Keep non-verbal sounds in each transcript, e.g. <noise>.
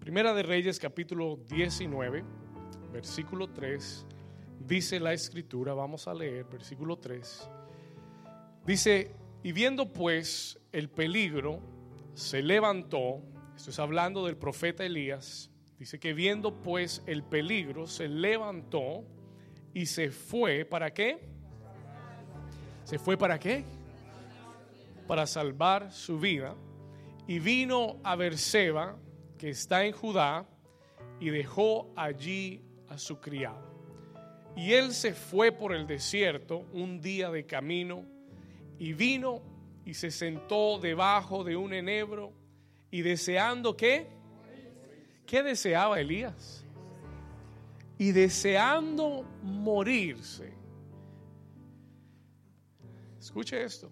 Primera de Reyes capítulo 19, versículo 3, dice la escritura, vamos a leer versículo 3, dice, y viendo pues el peligro, se levantó, esto es hablando del profeta Elías, dice que viendo pues el peligro, se levantó y se fue, ¿para qué? ¿Se fue para qué? Para salvar su vida. Y vino a Berseba, que está en Judá, y dejó allí a su criado. Y él se fue por el desierto un día de camino, y vino y se sentó debajo de un enebro, y deseando qué? ¿Qué deseaba Elías? Y deseando morirse. Escuche esto.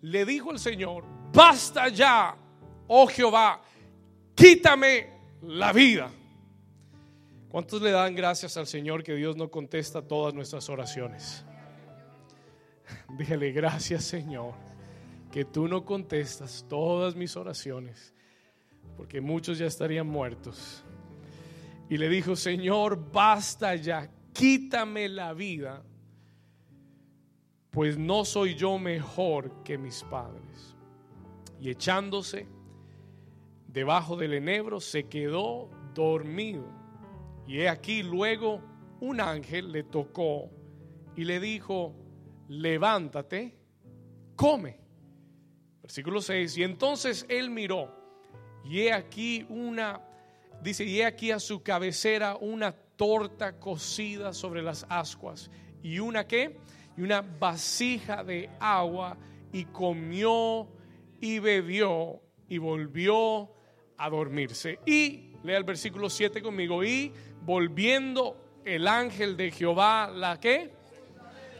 Le dijo el Señor, basta ya, oh Jehová, quítame la vida. ¿Cuántos le dan gracias al Señor que Dios no contesta todas nuestras oraciones? <laughs> Dígale gracias Señor, que tú no contestas todas mis oraciones, porque muchos ya estarían muertos. Y le dijo, Señor, basta ya, quítame la vida, pues no soy yo mejor que mis padres. Y echándose, debajo del enebro, se quedó dormido. Y he aquí luego un ángel le tocó y le dijo, levántate, come. Versículo 6, y entonces él miró, y he aquí una, dice, y he aquí a su cabecera una torta cocida sobre las ascuas, y una qué, y una vasija de agua, y comió y bebió, y volvió a dormirse. Y lea el versículo 7 conmigo. Y volviendo el ángel de Jehová, ¿la qué?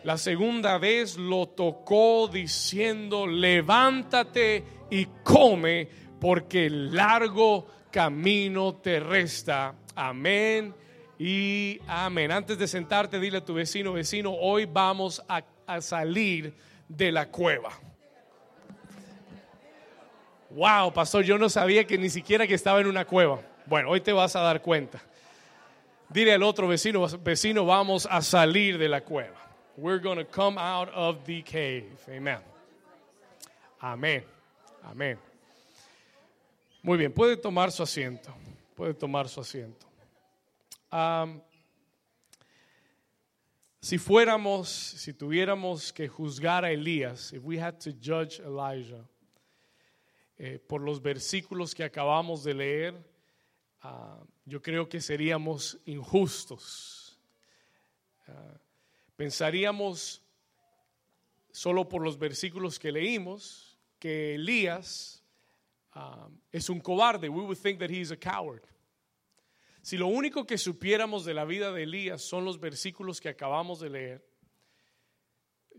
La segunda vez lo tocó diciendo, levántate y come, porque largo camino te resta. Amén y amén. Antes de sentarte, dile a tu vecino, vecino, hoy vamos a, a salir de la cueva. Wow, pastor, yo no sabía que ni siquiera que estaba en una cueva. Bueno, hoy te vas a dar cuenta. Dile al otro vecino, vecino, vamos a salir de la cueva. We're going to come out of the cave. Amen. Amén. Amén. Muy bien, puede tomar su asiento. Puede tomar su asiento. Si fuéramos, si tuviéramos que juzgar a Elías, if we had to judge Elijah, eh, por los versículos que acabamos de leer, uh, yo creo que seríamos injustos. Uh, pensaríamos, solo por los versículos que leímos, que Elías uh, es un cobarde. We would think that he is a coward. Si lo único que supiéramos de la vida de Elías son los versículos que acabamos de leer,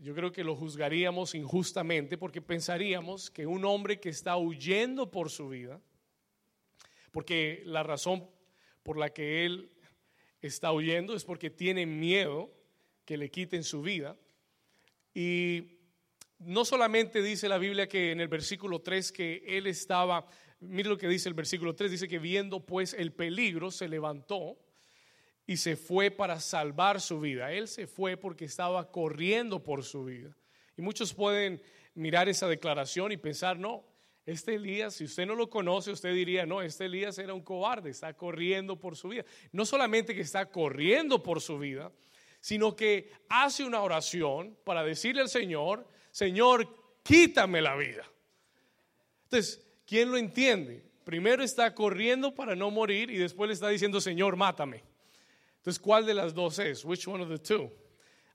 yo creo que lo juzgaríamos injustamente porque pensaríamos que un hombre que está huyendo por su vida, porque la razón por la que él está huyendo es porque tiene miedo que le quiten su vida. Y no solamente dice la Biblia que en el versículo 3 que él estaba, mire lo que dice el versículo 3, dice que viendo pues el peligro se levantó y se fue para salvar su vida. Él se fue porque estaba corriendo por su vida. Y muchos pueden mirar esa declaración y pensar, no, este Elías, si usted no lo conoce, usted diría, no, este Elías era un cobarde, está corriendo por su vida. No solamente que está corriendo por su vida, sino que hace una oración para decirle al Señor, Señor, quítame la vida. Entonces, ¿quién lo entiende? Primero está corriendo para no morir y después le está diciendo, Señor, mátame. Entonces, ¿cuál de las dos es? Which one of the two?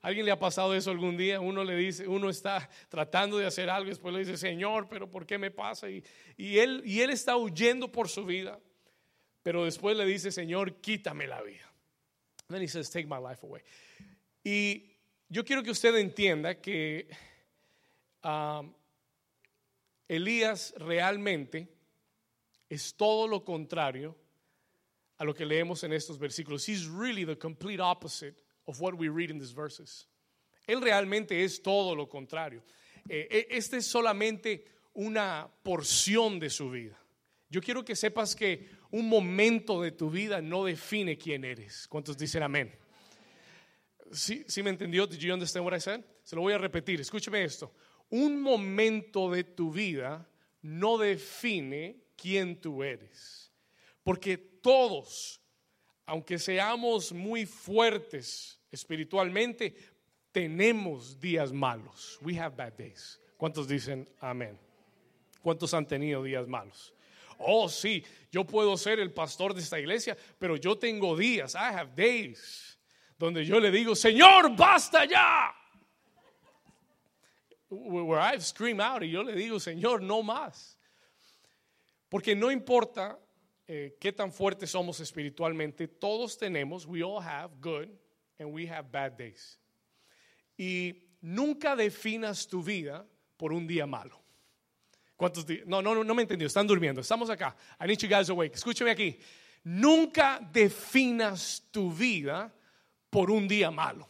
¿Alguien le ha pasado eso algún día? Uno le dice, uno está tratando de hacer algo y después le dice, Señor, pero ¿por qué me pasa? Y, él, está huyendo por su vida, pero después le dice, Señor, quítame la vida. Then he says, take my life away. Y yo quiero que usted entienda que um, Elías realmente es todo lo contrario a lo que leemos en estos versículos. He's really the complete opposite of what we read in these verses. Él realmente es todo lo contrario. Eh, este es solamente una porción de su vida. Yo quiero que sepas que un momento de tu vida no define quién eres. ¿Cuántos dicen amén? ¿Sí, ¿Sí me entendió? Did you understand what I said? Se lo voy a repetir. Escúcheme esto. Un momento de tu vida no define quién tú eres. Porque todos, aunque seamos muy fuertes espiritualmente, tenemos días malos. We have bad days. ¿Cuántos dicen amén? ¿Cuántos han tenido días malos? Oh, sí, yo puedo ser el pastor de esta iglesia, pero yo tengo días, I have days, donde yo le digo, Señor, basta ya. Where I've screamed out y yo le digo, Señor, no más. Porque no importa eh, qué tan fuertes somos espiritualmente, todos tenemos, we all have good and we have bad days. Y nunca definas tu vida por un día malo. ¿Cuántos días? No, no, no me entendió. Están durmiendo. Estamos acá. I need you guys awake. Escúcheme aquí. Nunca definas tu vida por un día malo.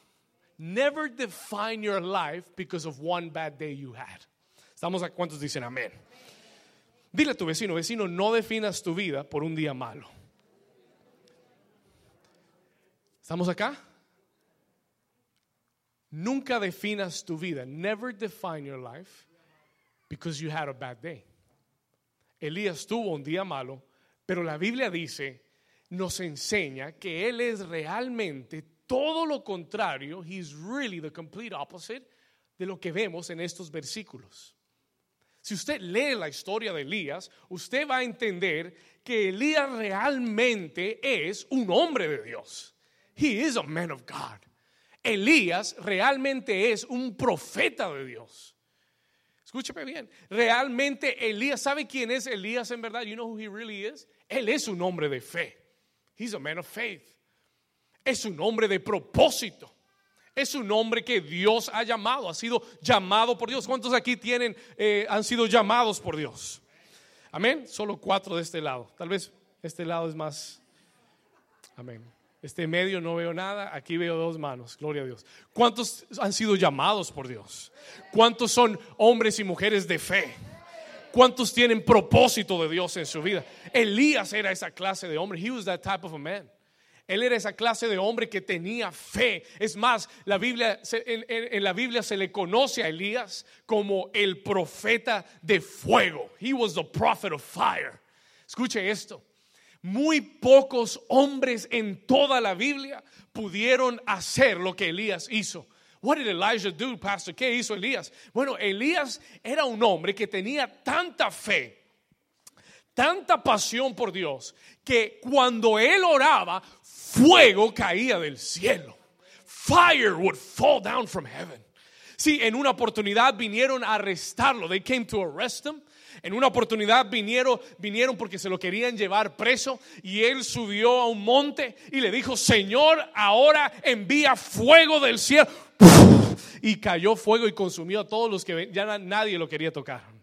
Never define your life because of one bad day you had. Estamos acá. ¿Cuántos dicen amén? Dile a tu vecino, vecino, no definas tu vida por un día malo. ¿Estamos acá? Nunca definas tu vida. Never define your life because you had a bad day. Elías tuvo un día malo, pero la Biblia dice, nos enseña que él es realmente todo lo contrario, he's really the complete opposite de lo que vemos en estos versículos. Si usted lee la historia de Elías, usted va a entender que Elías realmente es un hombre de Dios. He is a man of God. Elías realmente es un profeta de Dios. Escúcheme bien. Realmente Elías, ¿sabe quién es Elías en verdad? You know who he really is? Él es un hombre de fe. He's a man of faith. Es un hombre de propósito. Es un hombre que Dios ha llamado, ha sido llamado por Dios. ¿Cuántos aquí tienen, eh, han sido llamados por Dios? Amén. Solo cuatro de este lado. Tal vez este lado es más. Amén. Este medio no veo nada, aquí veo dos manos, gloria a Dios. ¿Cuántos han sido llamados por Dios? ¿Cuántos son hombres y mujeres de fe? ¿Cuántos tienen propósito de Dios en su vida? Elías era esa clase de hombre. He was that type of a man. Él era esa clase de hombre que tenía fe. Es más, la Biblia, en, en, la Biblia se le conoce a Elías como el profeta de fuego. He was the prophet of fire. Escuche esto. Muy pocos hombres en toda la Biblia pudieron hacer lo que Elías hizo. What did Elijah do, pastor? ¿Qué hizo Elías? Bueno, Elías era un hombre que tenía tanta fe, tanta pasión por Dios, que cuando él oraba, fuego caía del cielo. Fire would fall down from heaven. Sí, en una oportunidad vinieron a arrestarlo. They came to arrest him. En una oportunidad vinieron, vinieron porque se lo querían llevar preso y él subió a un monte y le dijo, Señor, ahora envía fuego del cielo. Y cayó fuego y consumió a todos los que ya nadie lo quería tocar.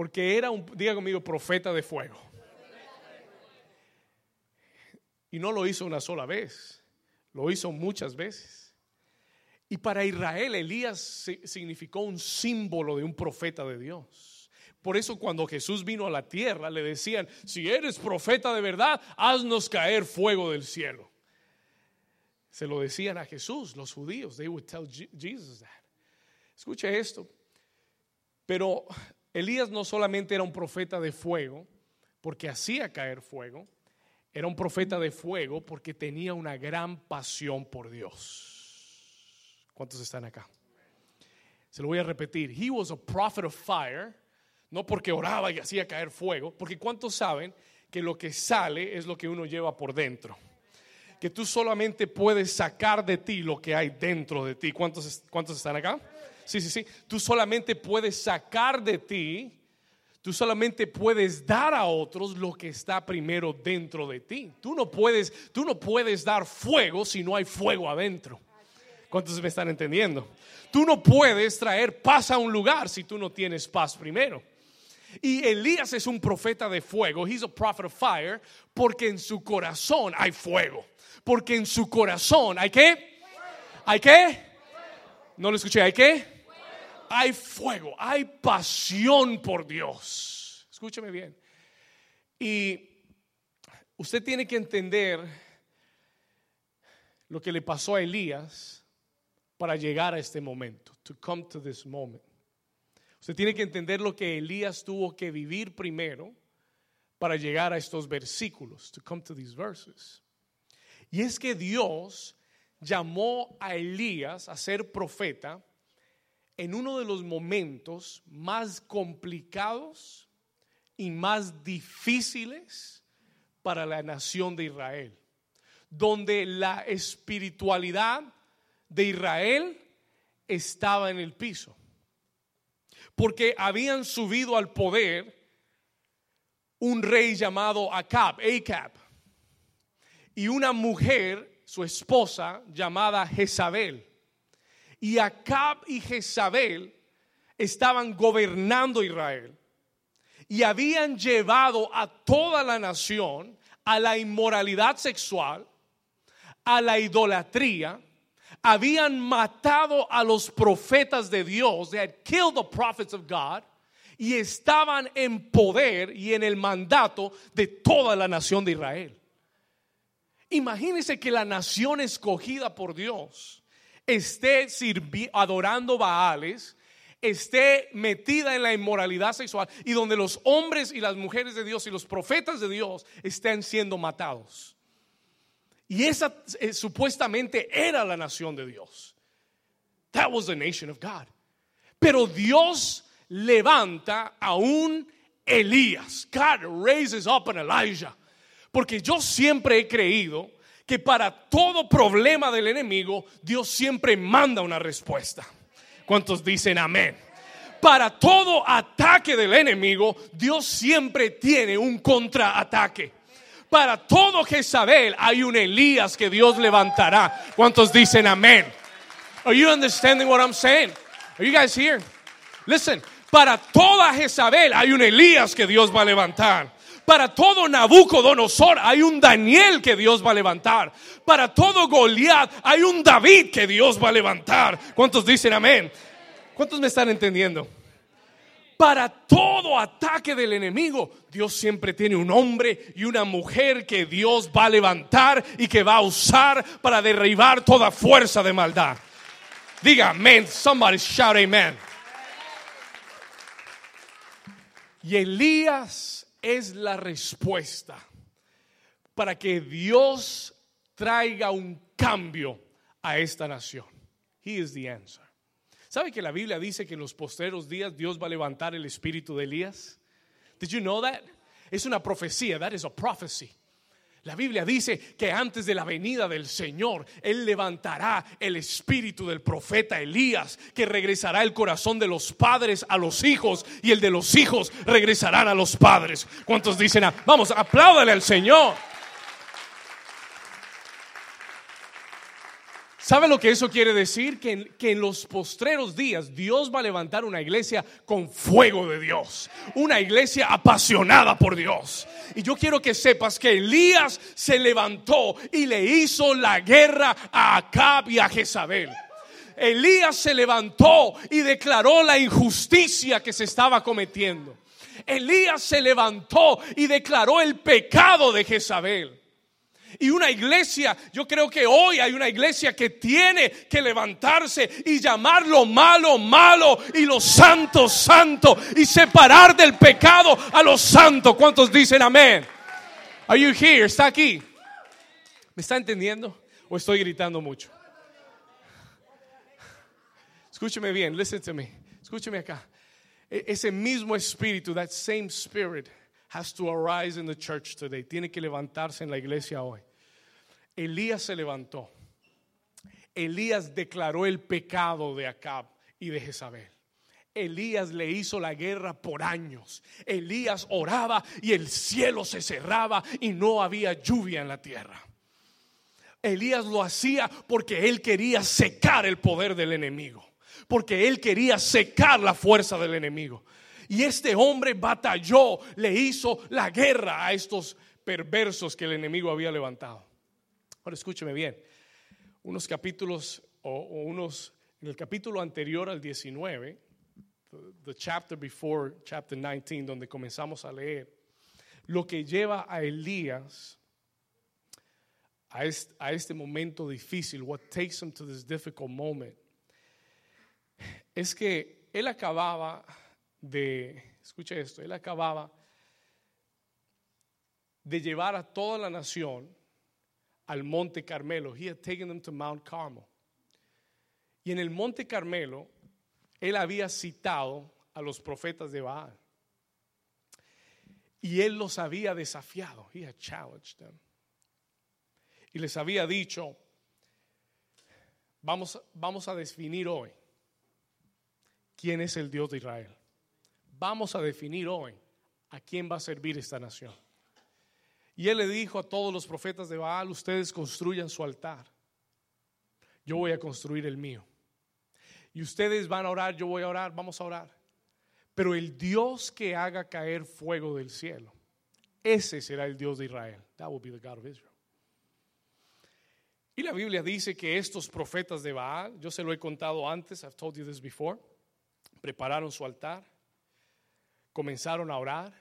Porque era un, diga conmigo, profeta de fuego. Y no lo hizo una sola vez, lo hizo muchas veces. Y para Israel Elías significó un símbolo de un profeta de Dios. Por eso cuando Jesús vino a la tierra le decían, si eres profeta de verdad, haznos caer fuego del cielo. Se lo decían a Jesús, los judíos. They would tell Jesus that. Escuche esto. Pero Elías no solamente era un profeta de fuego, porque hacía caer fuego, era un profeta de fuego porque tenía una gran pasión por Dios. ¿Cuántos están acá? Se lo voy a repetir. He was a prophet of fire no porque oraba y hacía caer fuego, porque ¿cuántos saben que lo que sale es lo que uno lleva por dentro? Que tú solamente puedes sacar de ti lo que hay dentro de ti. ¿Cuántos, cuántos están acá? Sí, sí, sí. Tú solamente puedes sacar de ti, tú solamente puedes dar a otros lo que está primero dentro de ti. Tú no puedes, tú no puedes dar fuego si no hay fuego adentro. ¿Cuántos me están entendiendo? Tú no puedes traer paz a un lugar si tú no tienes paz primero. Y Elías es un profeta de fuego. He's a prophet of fire. Porque en su corazón hay fuego. Porque en su corazón hay qué? ¿Hay qué? No lo escuché. ¿Hay qué? Hay fuego. Hay pasión por Dios. Escúcheme bien. Y Usted tiene que entender lo que le pasó a Elías para llegar a este momento, to come to this moment. Usted tiene que entender lo que Elías tuvo que vivir primero para llegar a estos versículos, to come to these verses. Y es que Dios llamó a Elías a ser profeta en uno de los momentos más complicados y más difíciles para la nación de Israel, donde la espiritualidad de Israel estaba en el piso, porque habían subido al poder un rey llamado Acab, Acab, y una mujer, su esposa, llamada Jezabel. Y Acab y Jezabel estaban gobernando Israel. Y habían llevado a toda la nación a la inmoralidad sexual, a la idolatría, habían matado a los profetas de Dios, they had killed the prophets of God, y estaban en poder y en el mandato de toda la nación de Israel. Imagínense que la nación escogida por Dios esté adorando Baales, esté metida en la inmoralidad sexual y donde los hombres y las mujeres de Dios y los profetas de Dios estén siendo matados. Y esa eh, supuestamente era la nación de Dios. That was the nation of God. Pero Dios levanta a un Elías. God raises up an Elijah. Porque yo siempre he creído que para todo problema del enemigo, Dios siempre manda una respuesta. ¿Cuántos dicen amén? Para todo ataque del enemigo, Dios siempre tiene un contraataque. Para todo Jezabel hay un Elías que Dios levantará. ¿Cuántos dicen amén? Are you understanding what I'm saying? Are you guys here? Listen, para toda Jezabel hay un Elías que Dios va a levantar. Para todo Nabucodonosor hay un Daniel que Dios va a levantar. Para todo Goliat hay un David que Dios va a levantar. ¿Cuántos dicen amén? ¿Cuántos me están entendiendo? Para todo ataque del enemigo, Dios siempre tiene un hombre y una mujer que Dios va a levantar y que va a usar para derribar toda fuerza de maldad. Diga amén. Somebody shout amen. Y Elías es la respuesta para que Dios traiga un cambio a esta nación. He is the answer. ¿Sabe que la Biblia dice que en los posteros días Dios va a levantar el espíritu de Elías? Did you know that? Es una profecía, that is a prophecy. La Biblia dice que antes de la venida del Señor, Él levantará el espíritu del profeta Elías, que regresará el corazón de los padres a los hijos y el de los hijos regresarán a los padres. ¿Cuántos dicen, ah, vamos, apláudale al Señor? ¿Sabe lo que eso quiere decir? Que en, que en, los postreros días Dios va a levantar una iglesia con fuego de Dios, una iglesia apasionada por Dios. Y yo quiero que sepas que Elías se levantó y le hizo la guerra a Acab y a Jezabel. Elías se levantó y declaró la injusticia que se estaba cometiendo. Elías se levantó y declaró el pecado de Jezabel. Y una iglesia, yo creo que hoy hay una iglesia que tiene que levantarse y llamar lo malo malo y lo santo santo y separar del pecado a los santos. ¿Cuántos dicen amén? Are you here? ¿Está aquí? ¿Me está entendiendo? ¿O estoy gritando mucho? Escúcheme bien, listen to me. Escúcheme acá. E-, ese mismo espíritu, that same spirit, has to arise in the church today. Tiene que levantarse en la iglesia hoy. Elías se levantó. Elías declaró el pecado de Acab y de Jezabel. Elías le hizo la guerra por años. Elías oraba y el cielo se cerraba y no había lluvia en la tierra. Elías lo hacía porque él quería secar el poder del enemigo, porque él quería secar la fuerza del enemigo. Y este hombre batalló, le hizo la guerra a estos perversos que el enemigo había levantado. Ahora escúcheme bien, unos capítulos o, unos, en el capítulo anterior al 19, the, chapter before chapter 19, donde comenzamos a leer, lo que lleva a Elías a este, a este momento difícil, what takes him to this difficult moment, es que él acababa de, escuche esto, él acababa de llevar a toda la nación al Monte Carmelo. He had taken them to Mount Carmel. Y en el Monte Carmelo, él había citado a los profetas de Baal. Y él los había desafiado. He had challenged them. Y les había dicho, vamos, vamos a definir hoy quién es el Dios de Israel. Vamos a definir hoy a quién va a servir esta nación. Y él le dijo a todos los profetas de Baal, ustedes construyan su altar. Yo voy a construir el mío. Y ustedes van a orar, yo voy a orar, vamos a orar. Pero el Dios que haga caer fuego del cielo, ese será el Dios de Israel. That will be the God of Israel. Y la Biblia dice que estos profetas de Baal, yo se lo he contado antes, I've told you this before, prepararon su altar, comenzaron a orar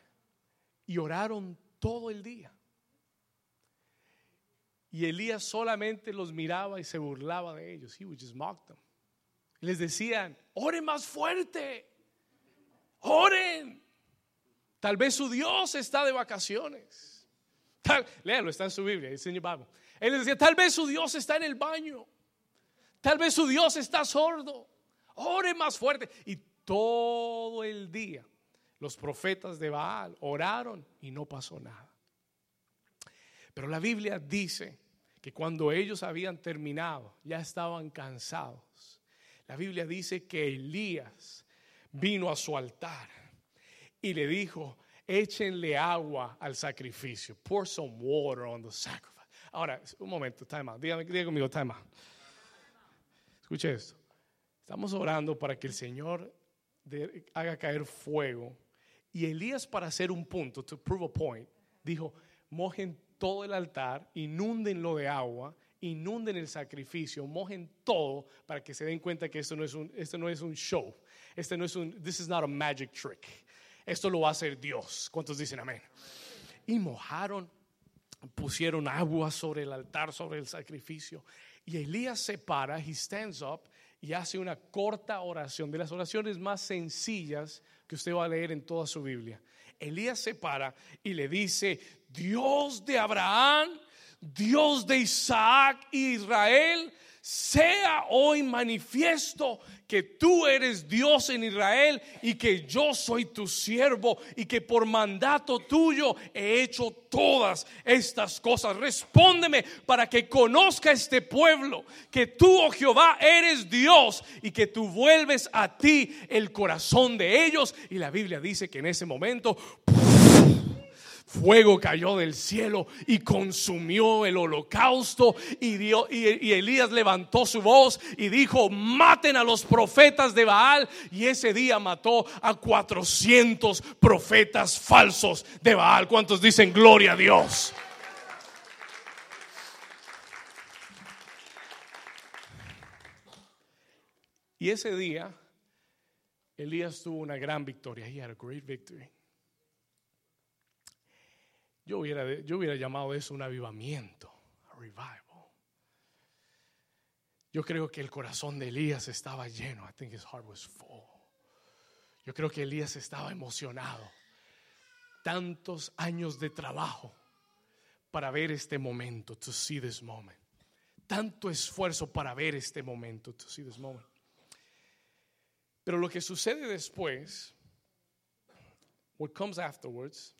y oraron todo el día. Y Elías solamente los miraba y se burlaba de ellos. He would just them. Les decían, oren más fuerte, oren. Tal vez su Dios está de vacaciones. Tal, léalo, está en su Biblia, dice. Él les decía, tal vez su Dios está en el baño. Tal vez su Dios está sordo. Oren más fuerte. Y todo el día los profetas de Baal oraron y no pasó nada. Pero la Biblia dice que cuando ellos habían terminado, ya estaban cansados. La Biblia dice que Elías vino a su altar y le dijo, échenle agua al sacrificio. Pour some water on the sacrifice. Ahora, un momento, time out. Dígame, dígame conmigo, time out. Escuche esto. Estamos orando para que el Señor haga caer fuego. Y Elías, para hacer un punto, to prove a point, dijo, mojen todo el altar, inúndenlo de agua, inunden el sacrificio, mojen todo para que se den cuenta que esto no es un, esto no es un show. Este no es un, this is not a magic trick. Esto lo va a hacer Dios. ¿Cuántos dicen amén? Y mojaron, pusieron agua sobre el altar, sobre el sacrificio. Y Elías se para, he stands up y hace una corta oración, de las oraciones más sencillas que usted va a leer en toda su Biblia. Elías se para y le dice, Dios de Abraham, Dios de Isaac y Israel, sea hoy manifiesto que tú eres Dios en Israel y que yo soy tu siervo y que por mandato tuyo he hecho todas estas cosas. Respóndeme para que conozca este pueblo que tú, oh Jehová, eres Dios y que tú vuelves a ti el corazón de ellos. Y la Biblia dice que en ese momento fuego cayó del cielo y consumió el holocausto. Y, y, Elías levantó su voz y dijo, maten a los profetas de Baal. Y ese día mató a 400 profetas falsos de Baal. ¿Cuántos dicen gloria a Dios? Y ese día, Elías tuvo una gran victoria. He had a great victory. Yo hubiera, yo hubiera llamado eso un avivamiento, a revival. Yo creo que el corazón de Elías estaba lleno. I think his heart was full. Yo creo que Elías estaba emocionado. Tantos años de trabajo para ver este momento, to see this moment. Tanto esfuerzo para ver este momento, to see this moment. Pero lo que sucede después, what comes afterwards,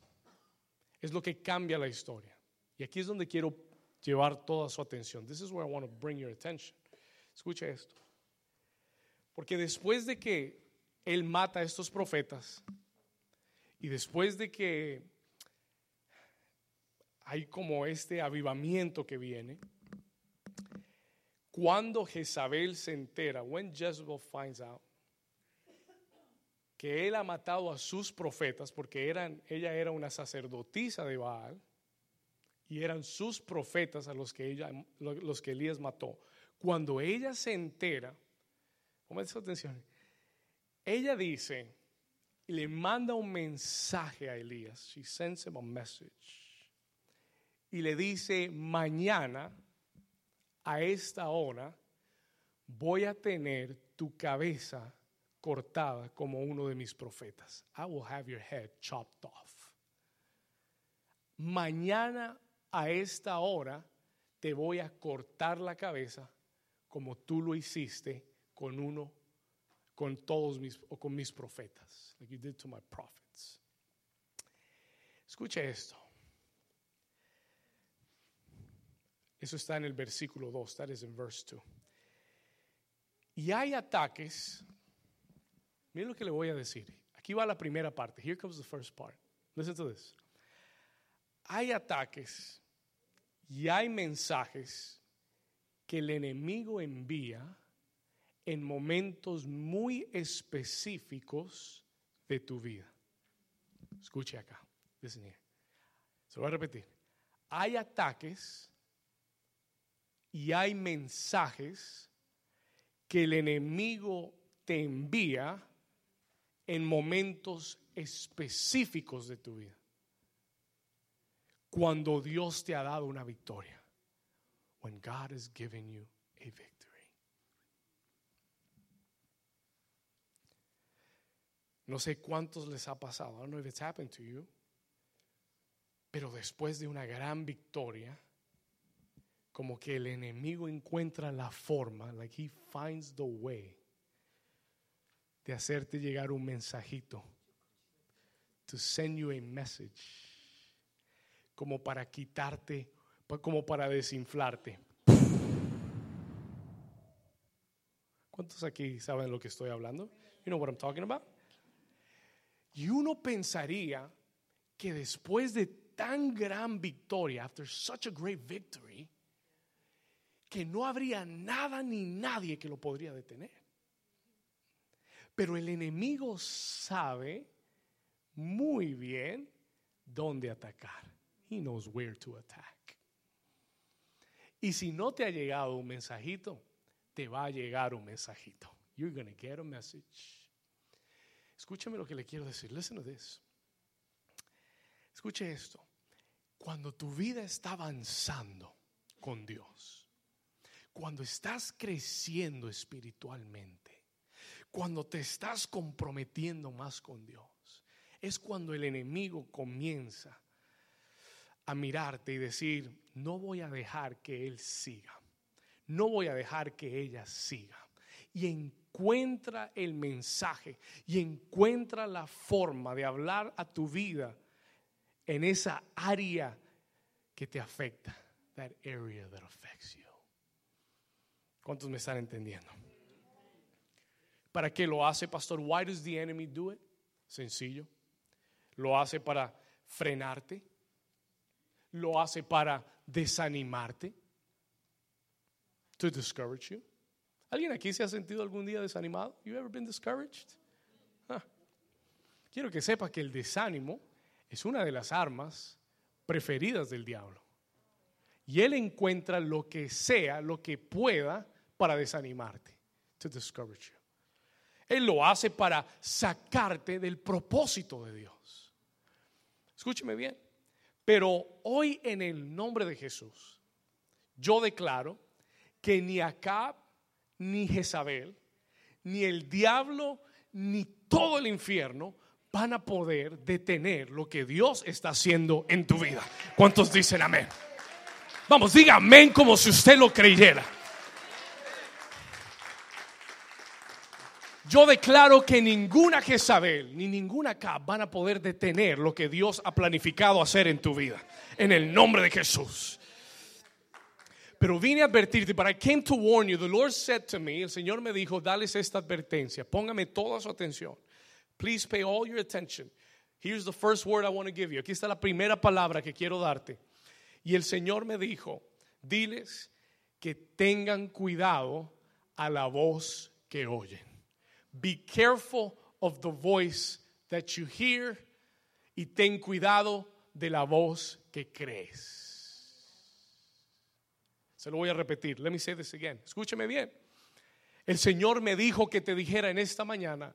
es lo que cambia la historia. Y aquí es donde quiero llevar toda su atención. This is where I want to bring your attention. Escucha esto. Porque después de que él mata a estos profetas y después de que hay como este avivamiento que viene, cuando Jezabel se entera, when Jezebel finds out que él ha matado a sus profetas, porque eran, ella era una sacerdotisa de Baal, y eran sus profetas a los que, ella, los que Elías mató. Cuando ella se entera, ponme atención, ella dice, y le manda un mensaje a Elías, she sends him a message, y le dice, mañana a esta hora voy a tener tu cabeza cortada como uno de mis profetas. I will have your head chopped off. Mañana a esta hora te voy a cortar la cabeza como tú lo hiciste con uno, con todos mis, o con mis profetas, like you did to my prophets. Escucha esto. Eso está en el versículo 2, that is in verse 2. Y hay ataques, miren lo que le voy a decir. Aquí va la primera parte. Here comes the first part. Listen to this. Hay ataques y hay mensajes que el enemigo envía en momentos muy específicos de tu vida. Escuche acá. Listen here. Se lo voy a repetir. Hay ataques y hay mensajes que el enemigo te envía en momentos específicos de tu vida. Cuando Dios te ha dado una victoria. When God has given you a victory. No sé cuántos les ha pasado. I don't know if it's happened to you. Pero después de una gran victoria, como que el enemigo encuentra la forma, like he finds the way, de hacerte llegar un mensajito, to send you a message, como para quitarte, como para desinflarte. ¿Cuántos aquí saben lo que estoy hablando? You know what I'm talking about? Y uno pensaría que después de tan gran victoria, after such a great victory, que no habría nada ni nadie que lo podría detener. Pero el enemigo sabe muy bien dónde atacar. He knows where to attack. Y si no te ha llegado un mensajito, te va a llegar un mensajito. You're going to get a message. Escúchame lo que le quiero decir. Listen to this. Escuche esto. Cuando tu vida está avanzando con Dios, cuando estás creciendo espiritualmente, cuando te estás comprometiendo más con Dios, es cuando el enemigo comienza a mirarte y decir, no voy a dejar que él siga, no voy a dejar que ella siga. Y encuentra el mensaje y encuentra la forma de hablar a tu vida en esa área que te afecta, that area that affects you. ¿Cuántos me están entendiendo? ¿Para qué lo hace, pastor? Why does the enemy do it? Sencillo. Lo hace para frenarte. Lo hace para desanimarte. To discourage you. ¿Alguien aquí se ha sentido algún día desanimado? You ever been discouraged? Quiero que sepa que el desánimo es una de las armas preferidas del diablo. Y él encuentra lo que sea, lo que pueda para desanimarte, to discourage you. Él lo hace para sacarte del propósito de Dios. Escúcheme bien. Pero hoy en el nombre de Jesús, yo declaro que ni Acab, ni Jezabel, ni el diablo, ni todo el infierno van a poder detener lo que Dios está haciendo en tu vida. ¿Cuántos dicen amén? Vamos, diga amén como si usted lo creyera. Yo declaro que ninguna Jezabel ni ninguna Cap van a poder detener lo que Dios ha planificado hacer en tu vida. En el nombre de Jesús. Pero vine a advertirte, but I came to warn you. The Lord said to me, el Señor me dijo, dales esta advertencia, póngame toda su atención. Please pay all your attention. Here's the first word I want to give you. Aquí está la primera palabra que quiero darte. Y el Señor me dijo, diles que tengan cuidado a la voz que oyen. Be careful of the voice that you hear y ten cuidado de la voz que crees. Se lo voy a repetir. Let me say this again. Escúcheme bien. El Señor me dijo que te dijera en esta mañana,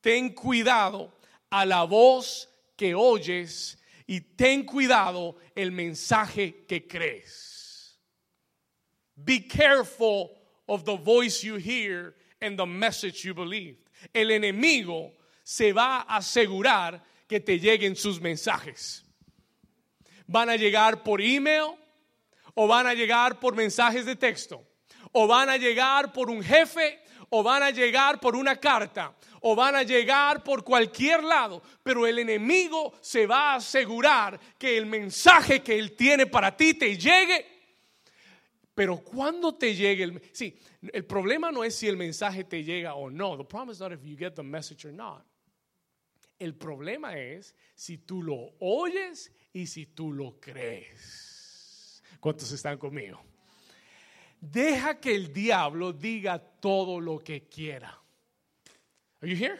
ten cuidado a la voz que oyes y ten cuidado el mensaje que crees. Be careful of the voice you hear the message you believe. El enemigo se va a asegurar que te lleguen sus mensajes. Van a llegar por email o van a llegar por mensajes de texto o van a llegar por un jefe o van a llegar por una carta o van a llegar por cualquier lado, pero el enemigo se va a asegurar que el mensaje que él tiene para ti te llegue. Pero cuando te llegue el sí, el problema no es si el mensaje te llega o no. The problem is not if you get the message or not. El problema es si tú lo oyes y si tú lo crees. ¿Cuántos están conmigo? Deja que el diablo diga todo lo que quiera. Are you here?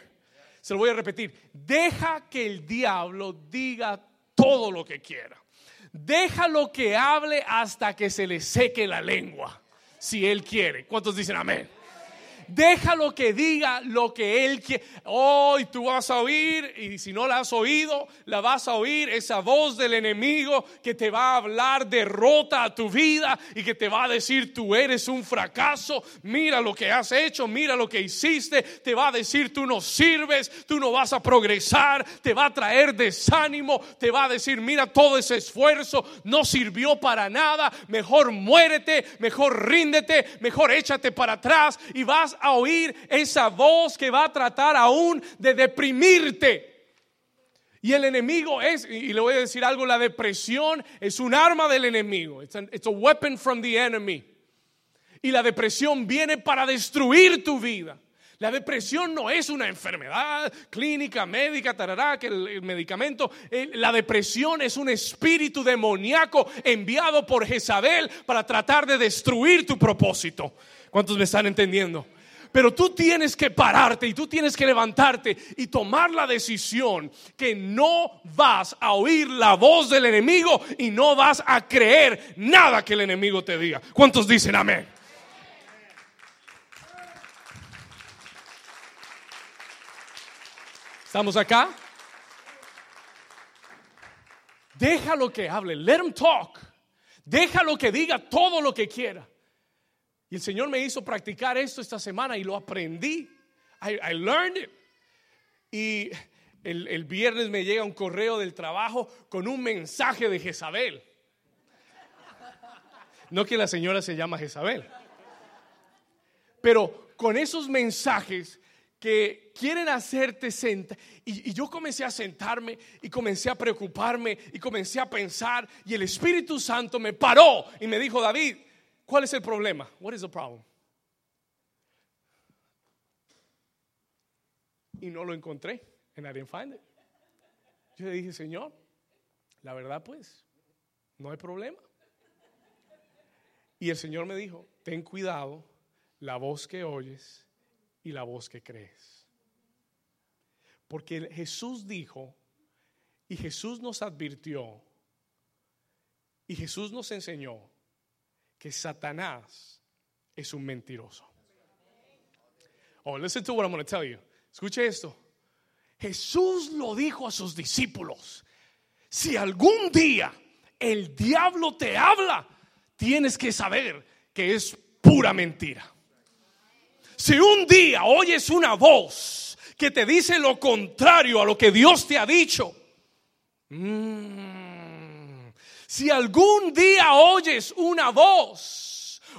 Se lo voy a repetir. Deja que el diablo diga todo lo que quiera. Déjalo que hable hasta que se le seque la lengua, si él quiere. ¿Cuántos dicen amén? Déjalo que diga lo que Él quiere. Hoy tú vas a oír, y si no la has oído, la vas a oír, esa voz del enemigo que te va a hablar derrota a tu vida y que te va a decir tú eres un fracaso, mira lo que has hecho, mira lo que hiciste, te va a decir tú no sirves, tú no vas a progresar, te va a traer desánimo, te va a decir mira todo ese esfuerzo no sirvió para nada, mejor muérete, mejor ríndete, mejor échate para atrás y vas a oír esa voz que va a tratar aún de deprimirte. Y el enemigo es, y le voy a decir algo, la depresión es un arma del enemigo. It's, a weapon from the enemy. Y la depresión viene para destruir tu vida. La depresión no es una enfermedad clínica, médica, tarará, que el, medicamento. La depresión es un espíritu demoníaco enviado por Jezabel para tratar de destruir tu propósito. ¿Cuántos me están entendiendo? Pero tú tienes que pararte y tú tienes que levantarte y tomar la decisión que no vas a oír la voz del enemigo y no vas a creer nada que el enemigo te diga. ¿Cuántos dicen amén? ¿Estamos acá? Déjalo que hable. Let him talk. Déjalo que diga todo lo que quiera. Y el Señor me hizo practicar esto esta semana y lo aprendí. I, learned it. Y el, el, viernes me llega un correo del trabajo con un mensaje de Jezabel. No que la señora se llama Jezabel. Pero con esos mensajes que quieren hacerte sentar. Y, y, yo comencé a sentarme y comencé a preocuparme y comencé a pensar. Y el Espíritu Santo me paró y me dijo, David, ¿Cuál es el problema? What is the problem? Y no lo encontré. And I didn't find it. Yo le dije, Señor, la verdad pues, no hay problema. Y el Señor me dijo, ten cuidado la voz que oyes y la voz que crees. Porque Jesús dijo, y Jesús nos advirtió, y Jesús nos enseñó que Satanás es un mentiroso. Oh, listen to what I'm going to tell you. Escuche esto. Jesús lo dijo a sus discípulos. Si algún día el diablo te habla, tienes que saber que es pura mentira. Si un día oyes una voz que te dice lo contrario a lo que Dios te ha dicho, mmm, si algún día oyes una voz,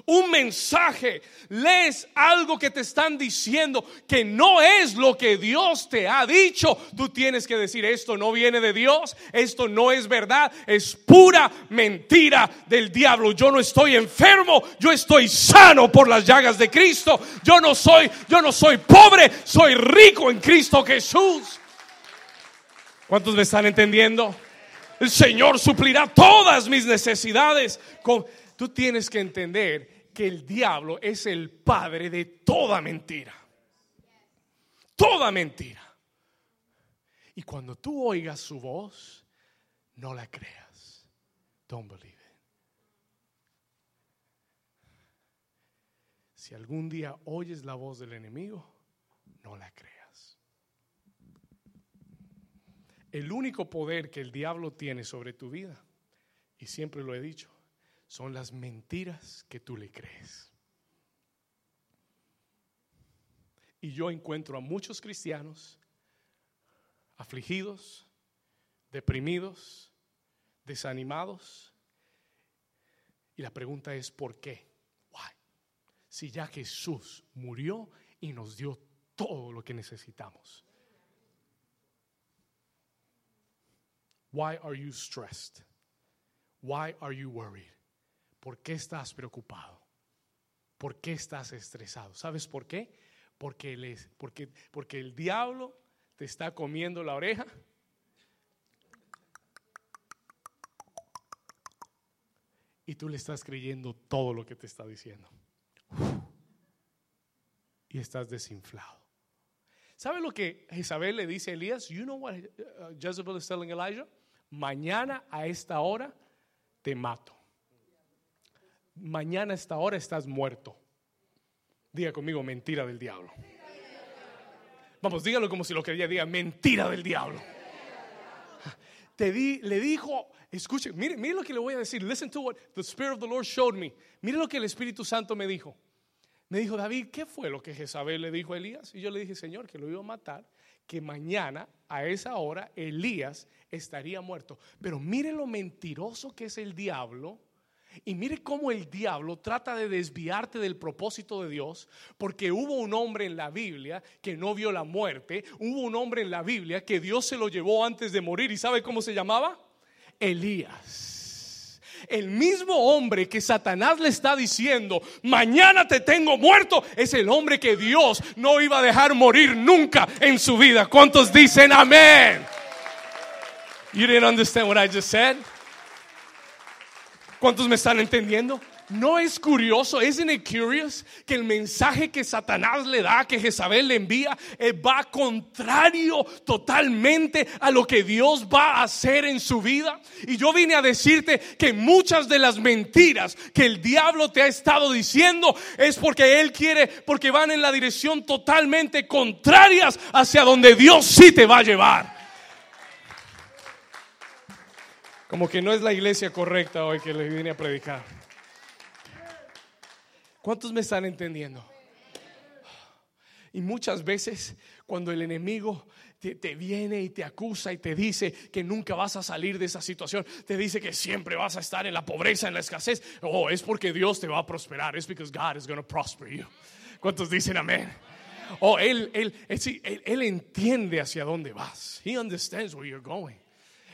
un mensaje, lees algo que te están diciendo que no es lo que Dios te ha dicho, tú tienes que decir esto no viene de Dios, esto no es verdad, es pura mentira del diablo. Yo no estoy enfermo, yo estoy sano por las llagas de Cristo. Yo no soy, yo no soy pobre, soy rico en Cristo Jesús. ¿Cuántos me están entendiendo? El Señor suplirá todas mis necesidades. Tú tienes que entender que el diablo es el padre de toda mentira. Toda mentira. Y cuando tú oigas su voz, no la creas. Don't believe it. Si algún día oyes la voz del enemigo, no la creas. El único poder que el diablo tiene sobre tu vida, y siempre lo he dicho, son las mentiras que tú le crees. Y yo encuentro a muchos cristianos afligidos, deprimidos, desanimados. Y la pregunta es, ¿por qué? Why? Si ya Jesús murió y nos dio todo lo que necesitamos. Why are you stressed? Why are you worried? ¿Por qué estás preocupado? ¿Por qué estás estresado? ¿Sabes por qué? Porque, les, porque, porque el diablo te está comiendo la oreja. Y tú le estás creyendo todo lo que te está diciendo. Y estás desinflado. ¿Sabe lo que Isabel le dice a Elías? You know what uh, Jezebel is telling Elijah? Mañana a esta hora te mato. Mañana a esta hora estás muerto. Diga conmigo, mentira del diablo. Vamos, dígalo como si lo quería, diga, mentira del diablo. Te di, le dijo, escuche, mire, mire lo que le voy a decir. Listen to what the Spirit of the Lord showed me. Mire lo que el Espíritu Santo me dijo. Me dijo, David, ¿qué fue lo que Jezabel le dijo a Elías? Y yo le dije, Señor, que lo iba a matar, que mañana a esa hora Elías estaría muerto. Pero mire lo mentiroso que es el diablo. Y mire cómo el diablo trata de desviarte del propósito de Dios, porque hubo un hombre en la Biblia que no vio la muerte, hubo un hombre en la Biblia que Dios se lo llevó antes de morir y ¿sabe cómo se llamaba? Elías. El mismo hombre que Satanás le está diciendo, mañana te tengo muerto, es el hombre que Dios no iba a dejar morir nunca en su vida. ¿Cuántos dicen amén? You didn't understand what I just said? ¿Cuántos me están entendiendo? ¿No es curioso, isn't it curious que el mensaje que Satanás le da, que Jezabel le envía, eh, va contrario totalmente a lo que Dios va a hacer en su vida? Y yo vine a decirte que muchas de las mentiras que el diablo te ha estado diciendo es porque él quiere, porque van en la dirección totalmente contrarias hacia donde Dios sí te va a llevar. Como que no es la iglesia correcta hoy que le vine a predicar. ¿Cuántos me están entendiendo? Y muchas veces cuando el enemigo te, te, viene y te acusa y te dice que nunca vas a salir de esa situación, te dice que siempre vas a estar en la pobreza, en la escasez, oh, es porque Dios te va a prosperar, es because God is going to prosper you. ¿Cuántos dicen amén? Oh, él, él, él, él entiende hacia dónde vas. He understands where you're going.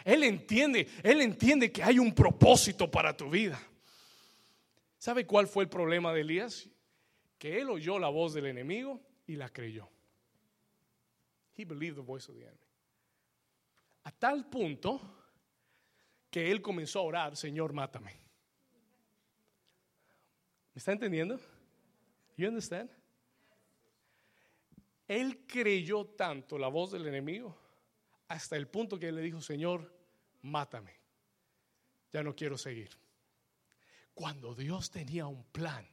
Él entiende, él entiende que hay un propósito para tu vida. ¿Sabe cuál fue el problema de Elías? Que él oyó la voz del enemigo y la creyó. He believed the voice of the enemy. A tal punto que él comenzó a orar, Señor, mátame. ¿Me está entendiendo? You understand? Él creyó tanto la voz del enemigo hasta el punto que él le dijo, Señor, mátame. Ya no quiero seguir cuando Dios tenía un plan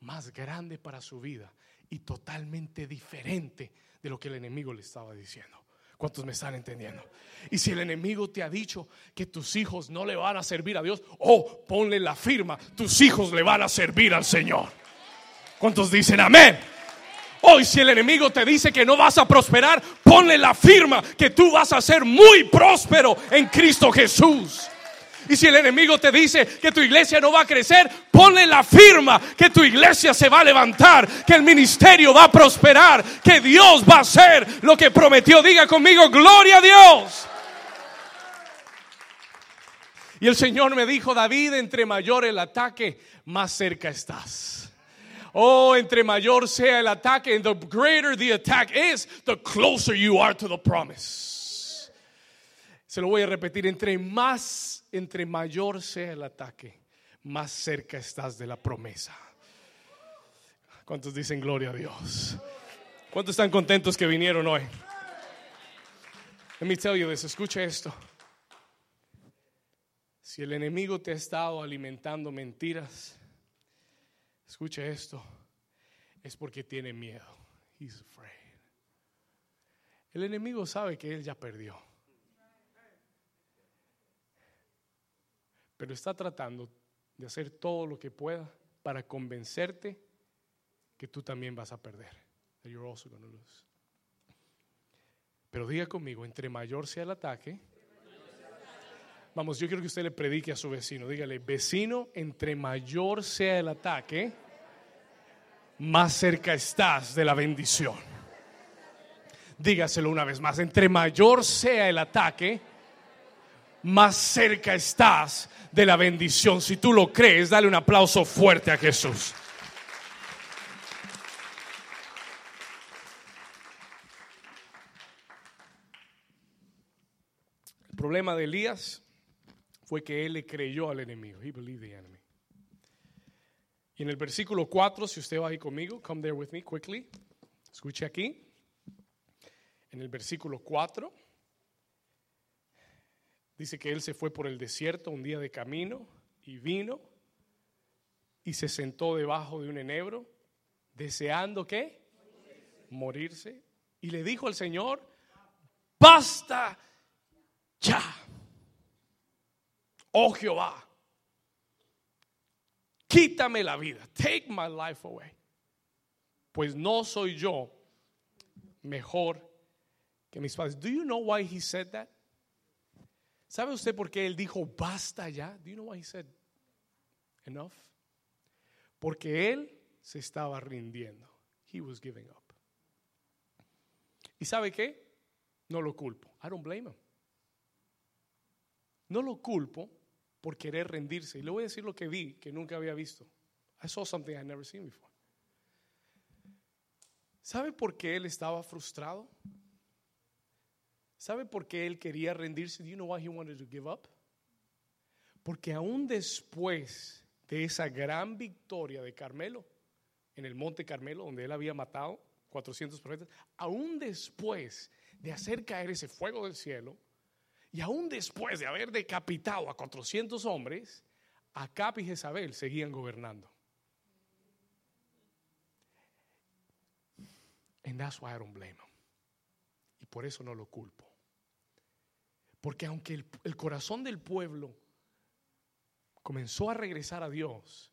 más grande para su vida y totalmente diferente de lo que el enemigo le estaba diciendo. ¿Cuántos me están entendiendo? Y si el enemigo te ha dicho que tus hijos no le van a servir a Dios, oh, ponle la firma, tus hijos le van a servir al Señor. ¿Cuántos dicen amén? Hoy si el enemigo te dice que no vas a prosperar, ponle la firma que tú vas a ser muy próspero en Cristo Jesús. Y si el enemigo te dice que tu iglesia no va a crecer, ponle la firma que tu iglesia se va a levantar, que el ministerio va a prosperar, que Dios va a hacer lo que prometió. Diga conmigo, gloria a Dios. Y el Señor me dijo, David, entre mayor el ataque, más cerca estás. Oh, entre mayor sea el ataque, and the greater the attack is, the closer you are to the promise. Se lo voy a repetir, entre más entre mayor sea el ataque, más cerca estás de la promesa. ¿Cuántos dicen gloria a Dios? ¿Cuántos están contentos que vinieron hoy? Let me tell you this, escucha esto. Si el enemigo te ha estado alimentando mentiras, escucha esto, es porque tiene miedo. He's afraid. El enemigo sabe que él ya perdió. Pero está tratando de hacer todo lo que pueda para convencerte que tú también vas a perder. That you're also gonna lose. Pero diga conmigo, entre mayor sea el ataque, vamos, yo quiero que usted le predique a su vecino, dígale, vecino, entre mayor sea el ataque, más cerca estás de la bendición. Dígaselo una vez más, entre mayor sea el ataque, más cerca estás de la bendición. Si tú lo crees, dale un aplauso fuerte a Jesús. El problema de Elías fue que él le creyó al enemigo. He believed the enemy. Y en el versículo 4, si usted va ahí conmigo, come there with me quickly. Escuche aquí. En el versículo 4 dice que él se fue por el desierto un día de camino y vino y se sentó debajo de un enebro, deseando qué? Morirse. Y le dijo al Señor, basta ya. Oh Jehová, quítame la vida, take my life away. Pues no soy yo mejor que mis padres. Do you know why he said that? ¿Sabe usted por qué él dijo basta ya? Do you know why he said enough? Porque él se estaba rindiendo. He was giving up. ¿Y sabe qué? No lo culpo. I don't blame him. No lo culpo por querer rendirse. Y le voy a decir lo que vi, que nunca había visto. I saw something I never seen before. ¿Sabe por qué él estaba frustrado? ¿Sabe por qué él quería rendirse? Do you know why he wanted to give up? Porque aún después de esa gran victoria de Carmelo, en el monte Carmelo, donde él había matado 400 profetas, aún después de hacer caer ese fuego del cielo, y aún después de haber decapitado a 400 hombres, Acap y Jezabel seguían gobernando. And that's why I don't blame him. Y por eso no lo culpo. Porque aunque el, corazón del pueblo comenzó a regresar a Dios,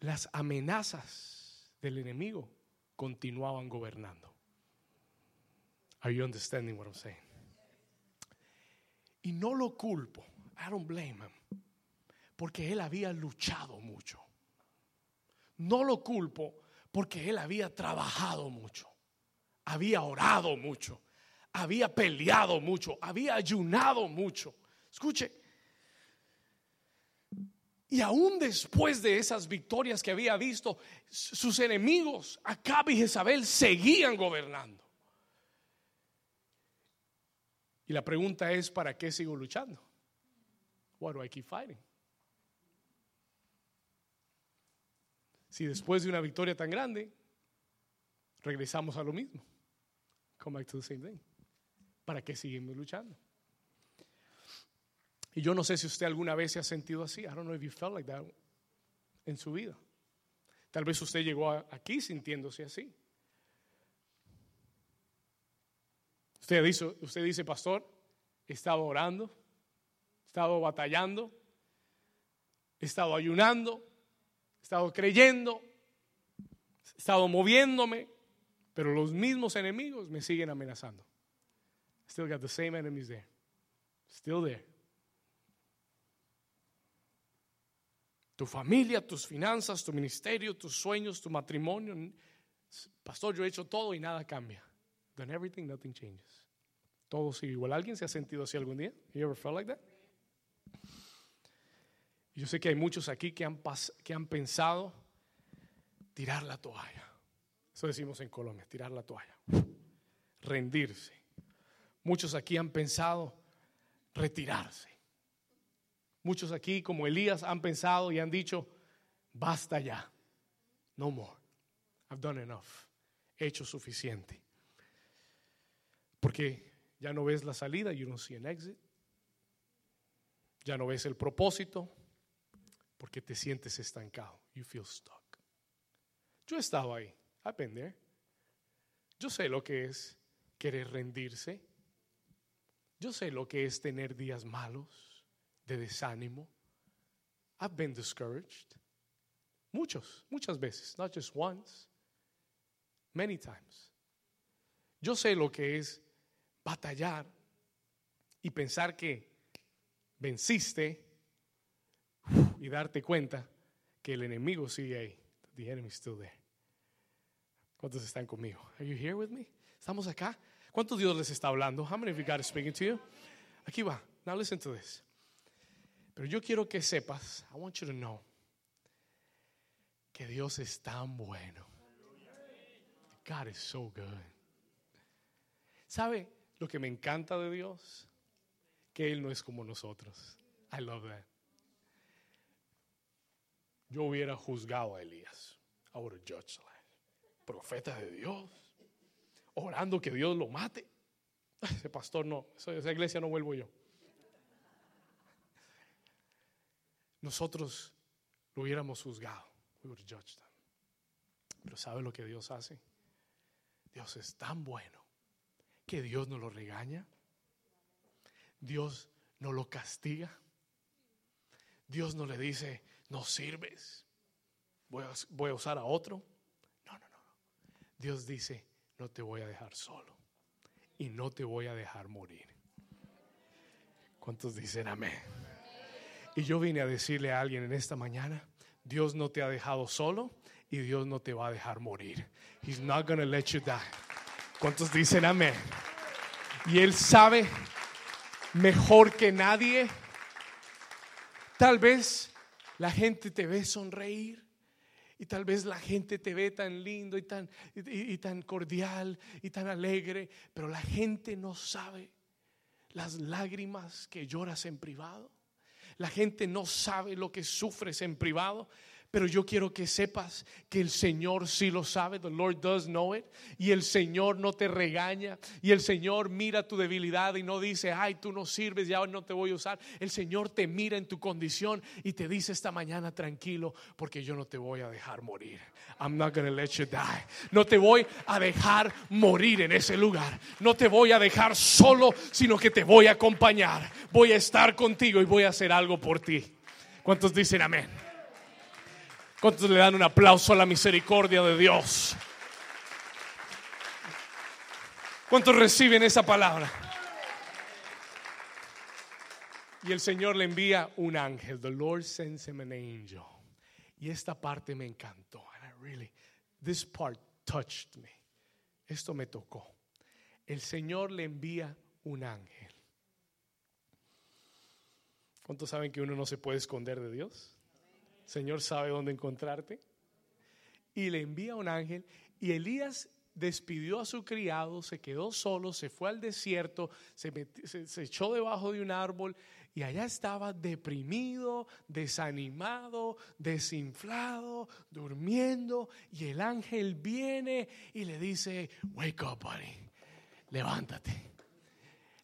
las amenazas del enemigo continuaban gobernando. Are you understanding what I'm saying? Y no lo culpo. I don't blame him. Porque él había luchado mucho. No lo culpo porque él había trabajado mucho. Había orado mucho. Había peleado mucho. Había ayunado mucho. Escuche. Y aún después de esas victorias que había visto, sus enemigos, Acab y Jezabel, seguían gobernando. Y la pregunta es, ¿para qué sigo luchando? Why do I keep fighting? Si después de una victoria tan grande, regresamos a lo mismo. Come back to the same thing. ¿Para qué seguimos luchando? Y yo no sé si usted alguna vez se ha sentido así. I don't know if you felt like that en su vida. Tal vez usted llegó aquí sintiéndose así. Usted dice, usted dice, pastor, he estado orando, he estado batallando, he estado ayunando, he estado creyendo, he estado moviéndome, pero los mismos enemigos me siguen amenazando. Still got the same enemies there. Still there. Tu familia, tus finanzas, tu ministerio, tus sueños, tu matrimonio. Pastor, yo he hecho todo y nada cambia. Done everything, nothing changes. Todo sigue igual. ¿Alguien se ha sentido así algún día? You ever felt like that? Yo sé que hay muchos aquí que han, que han pensado tirar la toalla. Eso decimos en Colombia, tirar la toalla. Rendirse. Muchos aquí han pensado retirarse. Muchos aquí, como Elías, han pensado y han dicho, basta ya. No more. I've done enough. He hecho suficiente. Porque ya no ves la salida, you don't see an exit. Ya no ves el propósito porque te sientes estancado. You feel stuck. Yo he estado ahí. I've been there. Yo sé lo que es querer rendirse. Yo sé lo que es tener días malos, de desánimo. I've been discouraged. Muchos, muchas veces, not just once, many times. Yo sé lo que es batallar y pensar que venciste y darte cuenta que el enemigo sigue ahí. The enemy is still there. ¿Cuántos están conmigo? Are you here with me? ¿Estamos acá? ¿Cuántos Dios les está hablando? How many of you God is speaking to you? Aquí va. Now listen to this. Pero yo quiero que sepas, I want you to know, que Dios es tan bueno. God is so good. ¿Sabe lo que me encanta de Dios? Que Él no es como nosotros. I love that. Yo hubiera juzgado a Elías. I would have judged Profeta de Dios. Orando que Dios lo mate. Ese pastor no. Esa iglesia no vuelvo yo. Nosotros lo hubiéramos juzgado. We would have judged them. Pero ¿sabe lo que Dios hace? Dios es tan bueno que Dios no lo regaña. Dios no lo castiga. Dios no le dice, no sirves, voy a, voy a usar a otro. No, no, no. Dios dice, no te voy a dejar solo y no te voy a dejar morir. ¿Cuántos dicen amén? Y yo vine a decirle a alguien en esta mañana, Dios no te ha dejado solo y Dios no te va a dejar morir. He's not going to let you die. ¿Cuántos dicen amén? Y Él sabe mejor que nadie. Tal vez la gente te ve sonreír. Y tal vez la gente te ve tan lindo y tan, y, tan cordial y tan alegre, pero la gente no sabe las lágrimas que lloras en privado. La gente no sabe lo que sufres en privado. Pero yo quiero que sepas que el Señor sí lo sabe, the Lord does know it, y el Señor no te regaña, y el Señor mira tu debilidad y no dice, ay, tú no sirves, ya no te voy a usar. El Señor te mira en tu condición y te dice esta mañana, tranquilo, porque yo no te voy a dejar morir. I'm not gonna let you die. No te voy a dejar morir en ese lugar. No te voy a dejar solo, sino que te voy a acompañar. Voy a estar contigo y voy a hacer algo por ti. ¿Cuántos dicen amén? ¿Cuántos le dan un aplauso a la misericordia de Dios? ¿Cuántos reciben esa palabra? Y el Señor le envía un ángel. The Lord sends him an angel. Y esta parte me encantó. And I really, this part touched me. Esto me tocó. El Señor le envía un ángel. ¿Cuántos saben que uno no se puede esconder de Dios? Señor sabe dónde encontrarte. Y le envía un ángel y Elías despidió a su criado, se quedó solo, se fue al desierto, se, echó debajo de un árbol y allá estaba deprimido, desanimado, desinflado, durmiendo. Y el ángel viene y le dice, wake up, buddy, levántate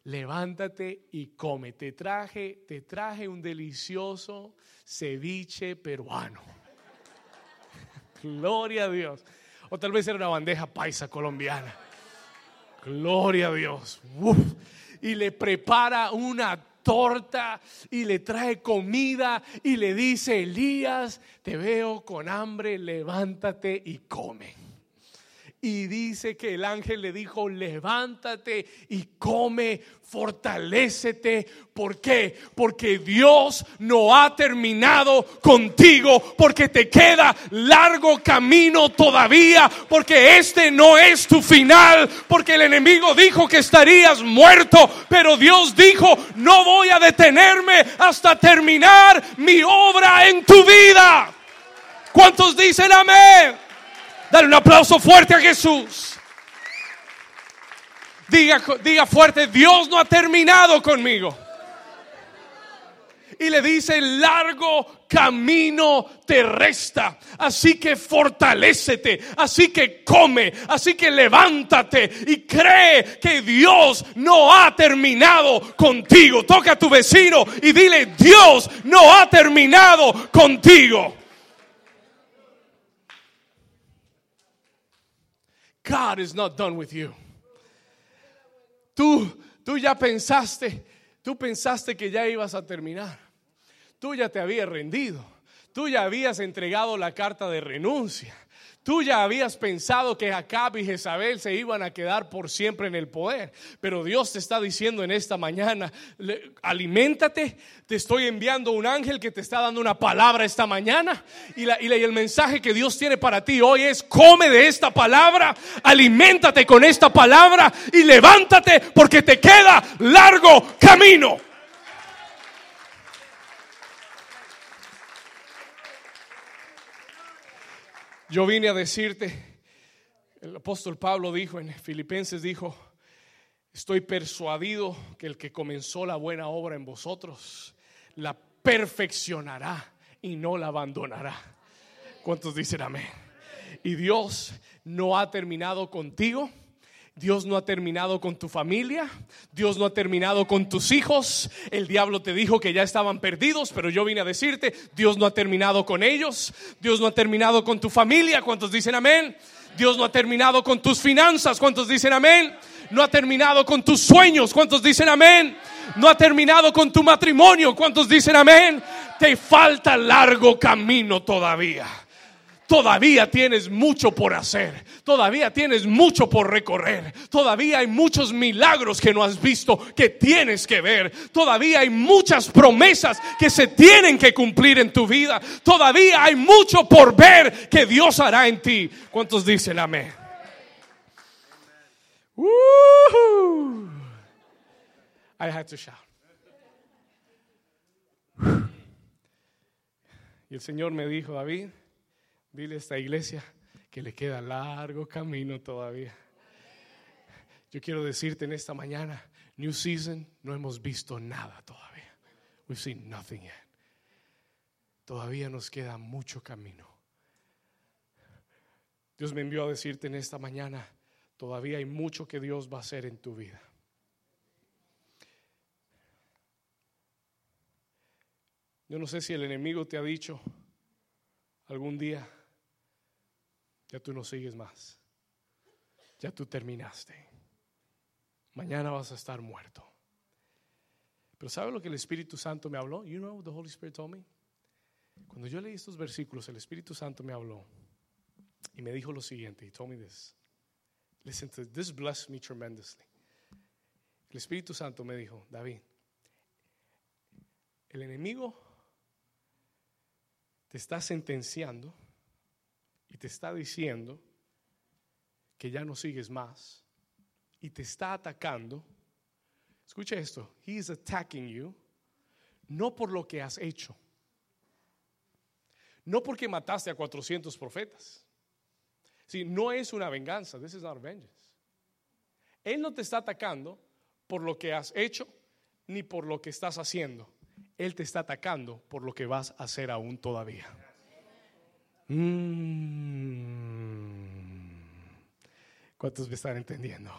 levántate y come. Te traje, te traje un delicioso ceviche peruano. <laughs> Gloria a Dios. O tal vez era una bandeja paisa colombiana. Gloria a Dios. Y le prepara una torta y le trae comida y le dice, Elías, te veo con hambre, levántate y come. Y dice que el ángel le dijo, levántate y come, fortalécete. ¿Por qué? Porque Dios no ha terminado contigo, porque te queda largo camino todavía, porque este no es tu final, porque el enemigo dijo que estarías muerto, pero Dios dijo, no voy a detenerme hasta terminar mi obra en tu vida. ¿Cuántos dicen amén? Dale un aplauso fuerte a Jesús. Diga, diga fuerte, Dios no ha terminado conmigo. Y le dice, largo camino te resta. Así que fortalécete, así que come, así que levántate y cree que Dios no ha terminado contigo. Toca a tu vecino y dile, Dios no ha terminado contigo. God is not done with you. Tú, tú ya pensaste, tú pensaste que ya ibas a terminar. tú ya te habías rendido, tú ya habías entregado la carta de renuncia. Tú ya habías pensado que Jacob y Jezabel se iban a quedar por siempre en el poder, pero Dios te está diciendo en esta mañana, aliméntate, te estoy enviando un ángel que te está dando una palabra esta mañana y, y el mensaje que Dios tiene para ti hoy es, come de esta palabra, aliméntate con esta palabra y levántate porque te queda largo camino. Yo vine a decirte, el apóstol Pablo dijo en Filipenses, dijo, estoy persuadido que el que comenzó la buena obra en vosotros, la perfeccionará y no la abandonará. ¿Cuántos dicen amén? Y Dios no ha terminado contigo Dios no ha terminado con tu familia, Dios no ha terminado con tus hijos. El diablo te dijo que ya estaban perdidos, pero yo vine a decirte, Dios no ha terminado con ellos, Dios no ha terminado con tu familia, ¿cuántos dicen amén? Dios no ha terminado con tus finanzas, ¿cuántos dicen amén? No ha terminado con tus sueños, ¿cuántos dicen amén? No ha terminado con tu matrimonio, ¿cuántos dicen amén? Te falta largo camino todavía. Todavía tienes mucho por hacer. Todavía tienes mucho por recorrer. Todavía hay muchos milagros que no has visto que tienes que ver. Todavía hay muchas promesas que se tienen que cumplir en tu vida. Todavía hay mucho por ver que Dios hará en ti. ¿Cuántos dicen amén? I had to shout. Y el Señor me dijo, David, Dile a esta iglesia que le queda largo camino todavía. Yo quiero decirte en esta mañana, New Season, no hemos visto nada todavía. We've seen nothing yet. Todavía nos queda mucho camino. Dios me envió a decirte en esta mañana, todavía hay mucho que Dios va a hacer en tu vida. Yo no sé si el enemigo te ha dicho algún día, ya tú no sigues más. Ya tú terminaste. Mañana vas a estar muerto. Pero ¿sabe lo que el Espíritu Santo me habló? You know what the Holy Spirit told me? Cuando yo leí estos versículos, el Espíritu Santo me habló y me dijo lo siguiente. He told me this. Listen to this. This blessed me tremendously. El Espíritu Santo me dijo, David, el enemigo te está sentenciando y te está diciendo que ya no sigues más y te está atacando, escucha esto, he is attacking you no por lo que has hecho, no porque mataste a 400 profetas. Si no es una venganza, this is not vengeance. Él no te está atacando por lo que has hecho ni por lo que estás haciendo. Él te está atacando por lo que vas a hacer aún todavía. Mm. ¿Cuántos me están entendiendo?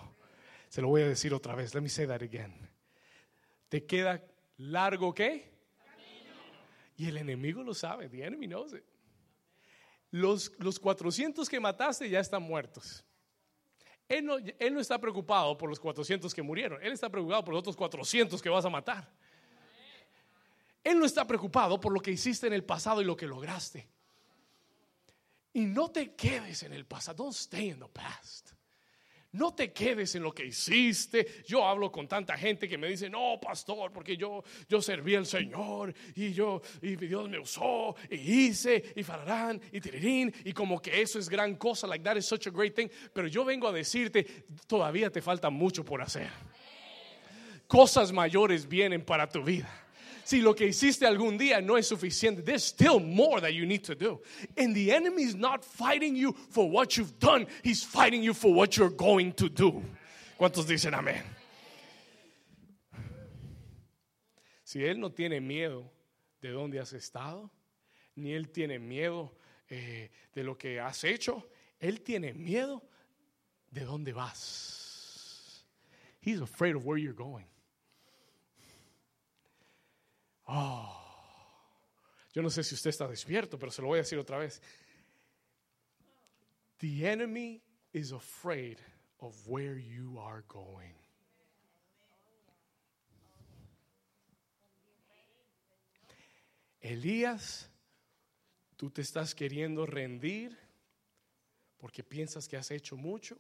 Se lo voy a decir otra vez. Let me say that again. ¿Te queda largo qué? Y el enemigo lo sabe. The enemy knows it. Los, los 400 que mataste ya están muertos. Él no, él no está preocupado por los 400 que murieron. Él está preocupado por los otros 400 que vas a matar. Él no está preocupado por lo que hiciste en el pasado y lo que lograste. Y no te quedes en el pasado. Don't stay in the past. No te quedes en lo que hiciste. Yo hablo con tanta gente que me dice, no, pastor, porque yo, yo serví al Señor y yo, y Dios me usó, y hice, y fararán, y tirirín, y como que eso es gran cosa, like that is such a great thing. Pero yo vengo a decirte, todavía te falta mucho por hacer. Cosas mayores vienen para tu vida si lo que hiciste algún día no es suficiente, there's still more that you need to do. And the enemy is not fighting you for what you've done, he's fighting you for what you're going to do. ¿Cuántos dicen amén? Si él no tiene miedo de dónde has estado, ni él tiene miedo eh, de lo que has hecho, él tiene miedo de dónde vas. He's afraid of where you're going. Oh, yo no sé si usted está despierto, pero se lo voy a decir otra vez. The enemy is afraid of where you are going. Elías, tú te estás queriendo rendir porque piensas que has hecho mucho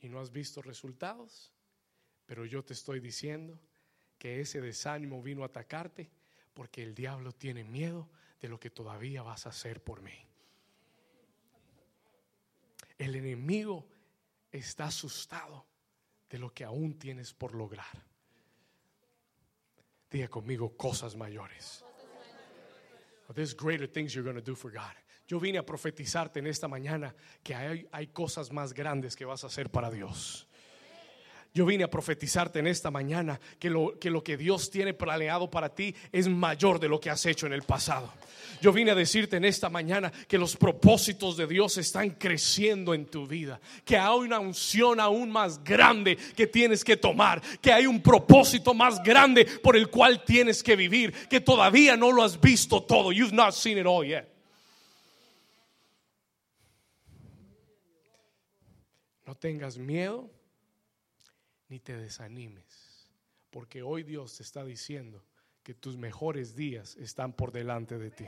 y no has visto resultados, pero yo te estoy diciendo que ese desánimo vino a atacarte porque el diablo tiene miedo de lo que todavía vas a hacer por mí. El enemigo está asustado de lo que aún tienes por lograr. Diga conmigo cosas mayores. There's greater things you're going to do for God. Yo vine a profetizarte en esta mañana que hay, hay cosas más grandes que vas a hacer para Dios. Yo vine a profetizarte en esta mañana que lo, que Dios tiene planeado para ti es mayor de lo que has hecho en el pasado. Yo vine a decirte en esta mañana que los propósitos de Dios están creciendo en tu vida, que hay una unción aún más grande que tienes que tomar, que hay un propósito más grande por el cual tienes que vivir, que todavía no lo has visto todo. You've not seen it all yet. No tengas miedo ni te desanimes, porque hoy Dios te está diciendo que tus mejores días están por delante de ti.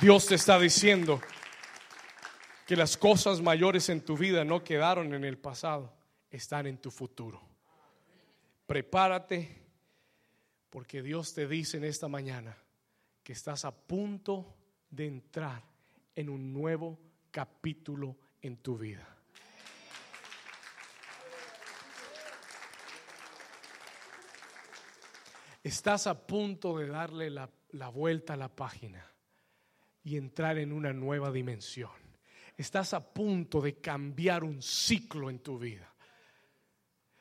Dios te está diciendo que las cosas mayores en tu vida no quedaron en el pasado, están en tu futuro. Prepárate porque Dios te dice en esta mañana que estás a punto de entrar en un nuevo capítulo en tu vida. Estás a punto de darle la, la, vuelta a la página y entrar en una nueva dimensión. Estás a punto de cambiar un ciclo en tu vida.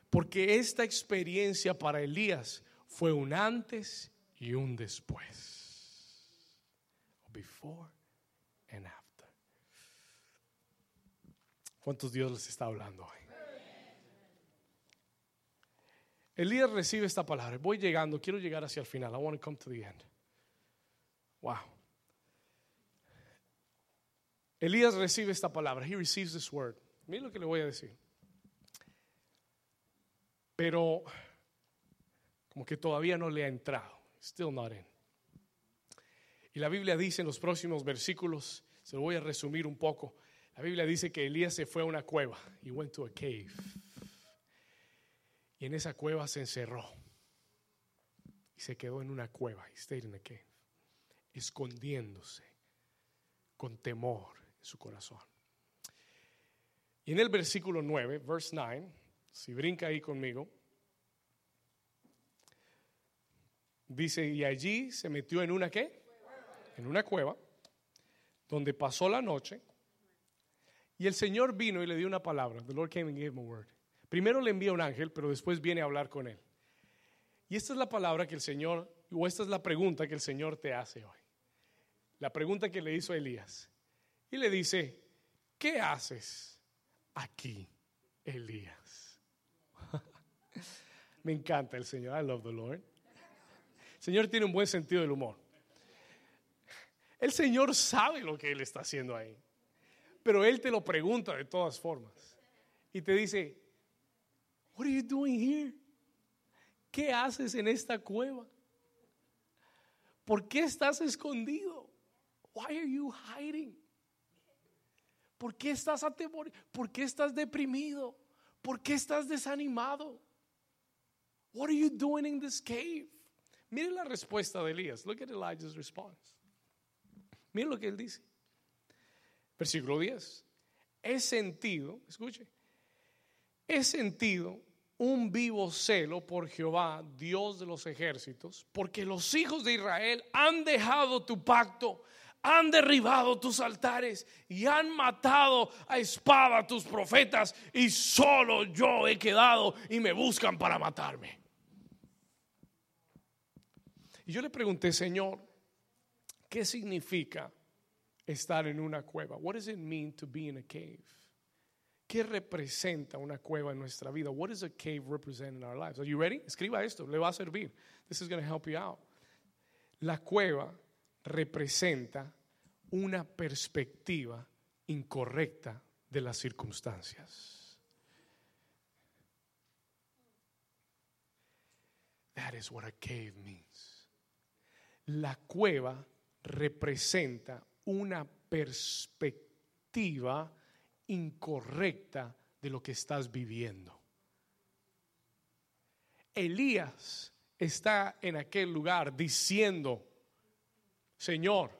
Porque esta experiencia para Elías fue un antes y un después. Before and after. ¿Cuántos Dios les está hablando hoy? Elías recibe esta palabra. Voy llegando, quiero llegar hacia el final. I want to come to the end. Wow. Elías recibe esta palabra. He receives this word. Mira lo que le voy a decir. Pero como que todavía no le ha entrado. Still not in. Y la Biblia dice en los próximos versículos, se lo voy a resumir un poco. La Biblia dice que Elías se fue a una cueva. He went to a cave. Y en esa cueva se encerró. Y se quedó en una cueva. He stayed in a cave. Escondiéndose con temor en su corazón. Y en el versículo 9, verse 9, si brinca ahí conmigo, dice, y allí se metió en una qué? En una cueva, donde pasó la noche. Y el Señor vino y le dio una palabra. The Lord came and gave him a word. Primero le envía un ángel, pero después viene a hablar con él. Y esta es la palabra que el Señor, o esta es la pregunta que el Señor te hace hoy. La pregunta que le hizo a Elías. Y le dice, ¿qué haces aquí, Elías? <laughs> Me encanta el Señor. I love the Lord. El Señor tiene un buen sentido del humor. El Señor sabe lo que Él está haciendo ahí. Pero Él te lo pregunta de todas formas. Y te dice, What are you doing here? ¿Qué haces en esta cueva? ¿Por qué estás escondido? Why are you hiding? ¿Por qué estás atemorido? ¿Por qué estás deprimido? ¿Por qué estás desanimado? What are you doing in this cave? Mire la respuesta de Elías. Look at Elijah's response. Mire lo que él dice. Versículo 10. He sentido, escuche, he sentido un vivo celo por Jehová, Dios de los ejércitos, porque los hijos de Israel han dejado tu pacto, han derribado tus altares y han matado a espada tus profetas y solo yo he quedado y me buscan para matarme. Y yo le pregunté, Señor, ¿qué significa estar en una cueva? What does it mean to be in a cave? ¿Qué representa una cueva en nuestra vida? What does a cave represent in our lives? Are you ready? Escriba esto, le va a servir. This is going to help you out. La cueva representa una perspectiva incorrecta de las circunstancias. That is what a cave means. La cueva representa una perspectiva incorrecta de lo que estás viviendo. Elías está en aquel lugar diciendo, Señor,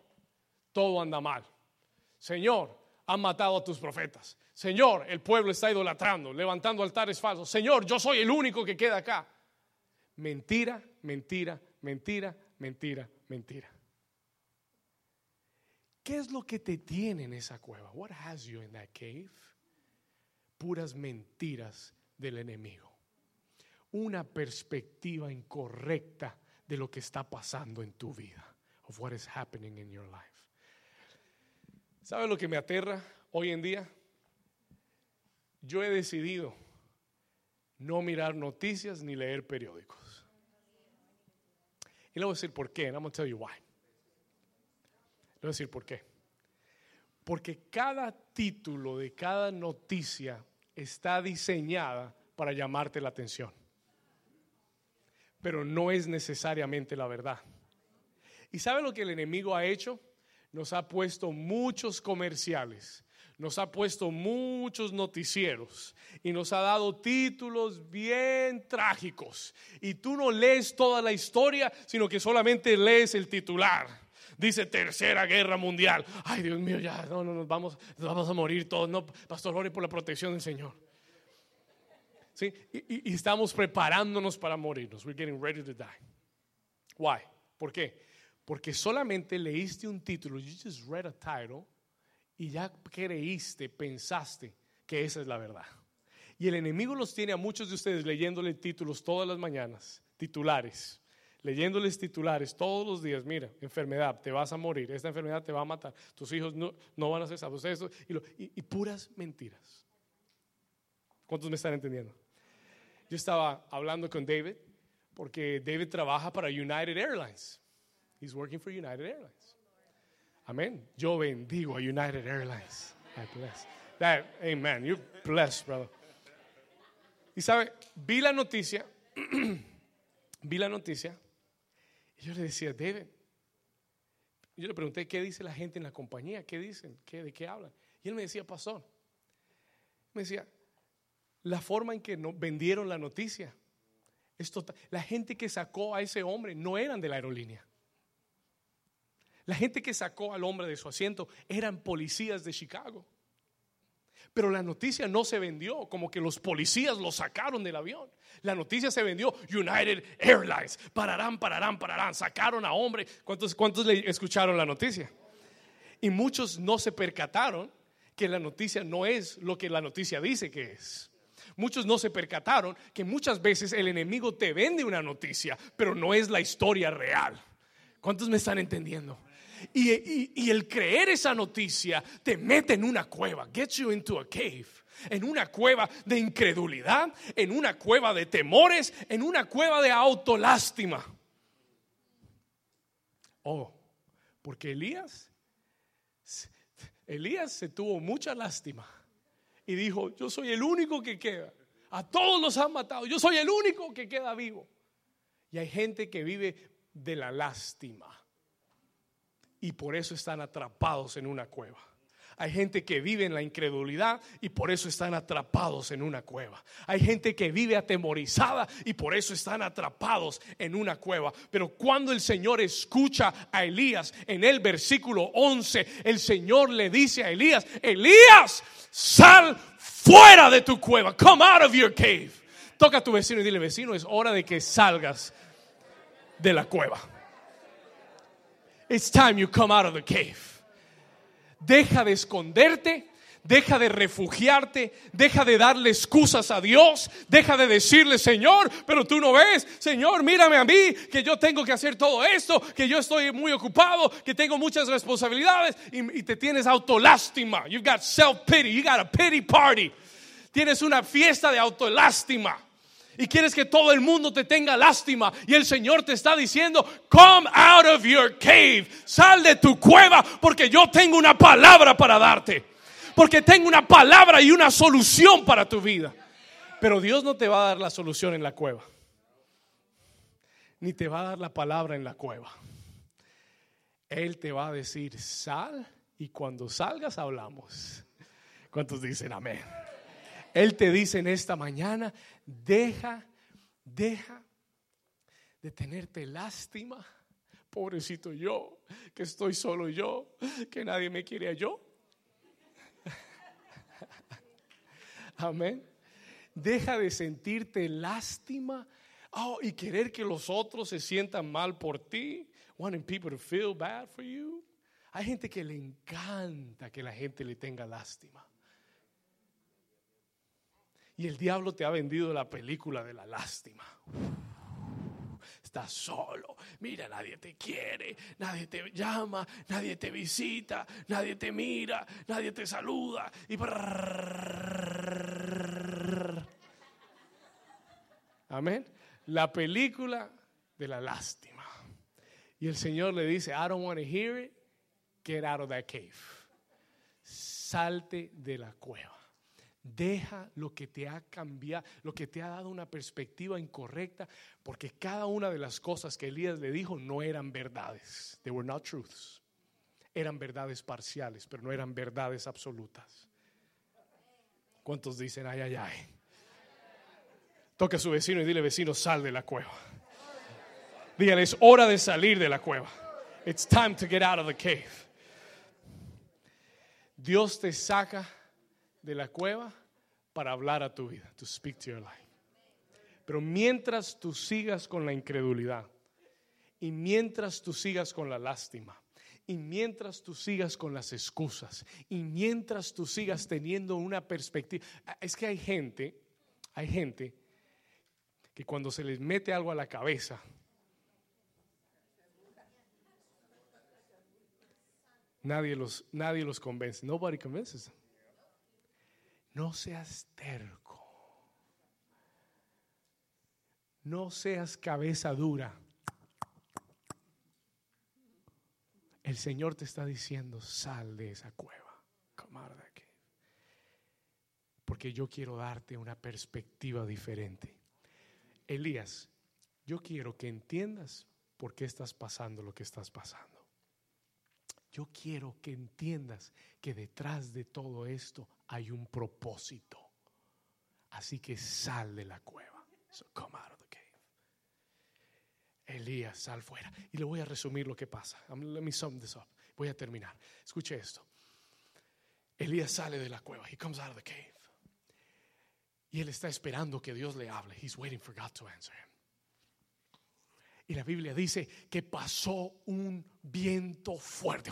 todo anda mal. Señor, han matado a tus profetas. Señor, el pueblo está idolatrando, levantando altares falsos. Señor, yo soy el único que queda acá. Mentira, mentira, mentira, mentira, mentira. ¿Qué es lo que te tiene en esa cueva? What has you in that cave? Puras mentiras del enemigo. Una perspectiva incorrecta de lo que está pasando en tu vida. Of what is happening in your life. ¿Sabe lo que me aterra hoy en día? Yo he decidido no mirar noticias ni leer periódicos. Y le voy a decir por qué. And I'm going to tell you why. Voy a decir por qué. Porque cada título de cada noticia está diseñada para llamarte la atención. Pero no es necesariamente la verdad. ¿Y sabe lo que el enemigo ha hecho? nos ha puesto muchos comerciales, nos ha puesto muchos noticieros y nos ha dado títulos bien trágicos. Y tú no lees toda la historia, sino que solamente lees el titular. Dice Tercera Guerra Mundial. Ay, Dios mío, ya, no, no, nos vamos, vamos a morir todos. No, Pastor, ore por la protección del Señor. ¿Sí? Y, y estamos preparándonos para morirnos. We're getting ready to die. Why? ¿Por qué? Porque solamente leíste un título, you just read a title, y ya creíste, pensaste que esa es la verdad. Y el enemigo los tiene a muchos de ustedes leyéndole títulos todas las mañanas, titulares, leyéndoles titulares todos los días. Mira, enfermedad, te vas a morir, esta enfermedad te va a matar, tus hijos no, no van a ser salvos, eso, y, y puras mentiras. ¿Cuántos me están entendiendo? Yo estaba hablando con David, porque David trabaja para United Airlines. He's working for United Airlines. Amén. Yo bendigo a United Airlines. I bless. That, amen. You blessed, brother. Y sabe, vi la noticia, <clears throat> vi la noticia, yo le decía, David, yo le pregunté qué dice la gente en la compañía, qué dicen, ¿Qué, de qué hablan. Y él me decía, pastor, me decía, la forma en que vendieron la noticia, es total, la gente que sacó a ese hombre no eran de la aerolínea. La gente que sacó al hombre de su asiento eran policías de Chicago. Pero la noticia no se vendió como que los policías lo sacaron del avión. La noticia se vendió United Airlines. Pararán, pararán, pararán. Sacaron a hombre. ¿Cuántos, cuántos le escucharon la noticia? Y muchos no se percataron que la noticia no es lo que la noticia dice que es. Muchos no se percataron que muchas veces el enemigo te vende una noticia, pero no es la historia real. ¿Cuántos me están entendiendo? Y, el creer esa noticia te mete en una cueva, gets you into a cave en una cueva de incredulidad, en una cueva de temores, en una cueva de autolástima. Oh, porque Elías, Elías se tuvo mucha lástima y dijo, yo soy el único que queda. A todos los han matado, yo soy el único que queda vivo. Y hay gente que vive de la lástima y por eso están atrapados en una cueva. Hay gente que vive en la incredulidad y por eso están atrapados en una cueva. Hay gente que vive atemorizada y por eso están atrapados en una cueva. Pero cuando el Señor escucha a Elías en el versículo 11, el Señor le dice a Elías, Elías, sal fuera de tu cueva. Come out of your cave. Toca a tu vecino y dile, vecino, es hora de que salgas de la cueva. It's time you come out of the cave. Deja de esconderte. Deja de refugiarte, deja de darle excusas a Dios, deja de decirle, Señor, pero tú no ves, Señor, mírame a mí, que yo tengo que hacer todo esto, que yo estoy muy ocupado, que tengo muchas responsabilidades y, y te tienes autolástima. You've got self-pity, you got a pity party. Tienes una fiesta de autolástima y quieres que todo el mundo te tenga lástima y el Señor te está diciendo, come out of your cave, sal de tu cueva porque yo tengo una palabra para darte, porque tengo una palabra y una solución para tu vida. Pero Dios no te va a dar la solución en la cueva. ni te va a dar la palabra en la cueva. Él te va a decir, sal y cuando salgas hablamos. ¿Cuántos dicen amén? Él te dice en esta mañana, deja, deja de tenerte lástima. Pobrecito yo, que estoy solo yo, que nadie me quiere a yo. <laughs> Amén. Deja de sentirte lástima oh, y querer que los otros se sientan mal por ti. Wanting people to feel bad for you. Hay gente que le encanta que la gente le tenga lástima. Y el diablo te ha vendido la película de la lástima. Estás solo, mira, nadie te quiere, nadie te llama, nadie te visita, nadie te mira, nadie te saluda. Y Amén. La película de la lástima. Y el Señor le dice, I don't want to hear it, get out of that cave. Salte de la cueva. Deja lo que te ha cambiado, lo que te ha dado una perspectiva incorrecta, porque cada una de las cosas que Elías le dijo no eran verdades. They were not truths. Eran verdades parciales, pero no eran verdades absolutas. ¿Cuántos dicen ay, ay, ay? Toca a su vecino y dile, vecino, sal de la cueva. Dígale, es hora de salir de la cueva. It's time to get out of the cave. Dios te saca de la cueva para hablar a tu vida, to speak to your life. Pero mientras tú sigas con la incredulidad y mientras tú sigas con la lástima y mientras tú sigas con las excusas y mientras tú sigas teniendo una perspectiva, es que hay gente, hay gente que cuando se les mete algo a la cabeza, nadie los, nadie los convence. Nobody convinces them. No seas terco. No seas cabeza dura. El Señor te está diciendo, sal de esa cueva. Porque yo quiero darte una perspectiva diferente. Elías, yo quiero que entiendas por qué estás pasando lo que estás pasando. Yo quiero que entiendas que detrás de todo esto hay un propósito. Así que sal de la cueva. So come out of the cave. Elías, sal fuera. Y le voy a resumir lo que pasa. Let me sum this up. Voy a terminar. Escuche esto. Elías sale de la cueva. He comes out of the cave. Y él está esperando que Dios le hable. He's waiting for God to answer him. Y la Biblia dice que pasó un viento fuerte.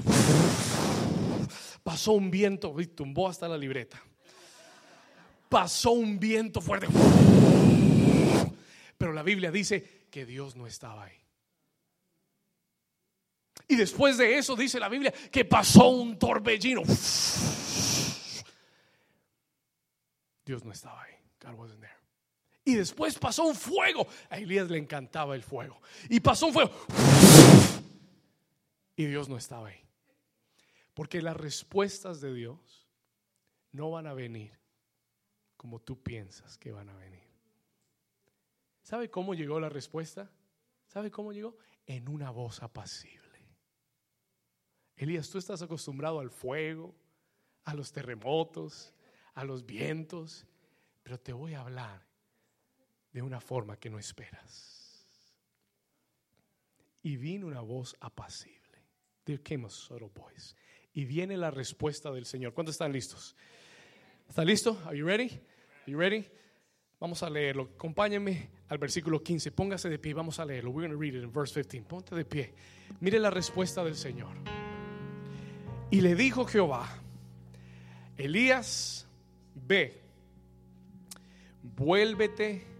Pasó un viento, tumbó hasta la libreta. Pasó un viento fuerte. Pero la Biblia dice que Dios no estaba ahí. Y después de eso dice la Biblia que pasó un torbellino. Dios no estaba ahí. God wasn't there. Y después pasó un fuego. A Elías le encantaba el fuego. Y pasó un fuego. Y Dios no estaba ahí. Porque las respuestas de Dios no van a venir como tú piensas que van a venir. ¿Sabe cómo llegó la respuesta? ¿Sabe cómo llegó? En una voz apacible. Elías, tú estás acostumbrado al fuego, a los terremotos, a los vientos, pero te voy a hablar de una forma que no esperas. Y vino una voz apacible. There came a subtle voice. Y viene la respuesta del Señor. ¿Cuántos están listos? ¿Están listos? Are you ready? Are you ready? Vamos a leerlo. Acompáñenme al versículo 15. Póngase de pie. Vamos a leerlo. We're going to read it in verse 15. Ponte de pie. Mire la respuesta del Señor. Y le dijo Jehová, Elías, ve, vuélvete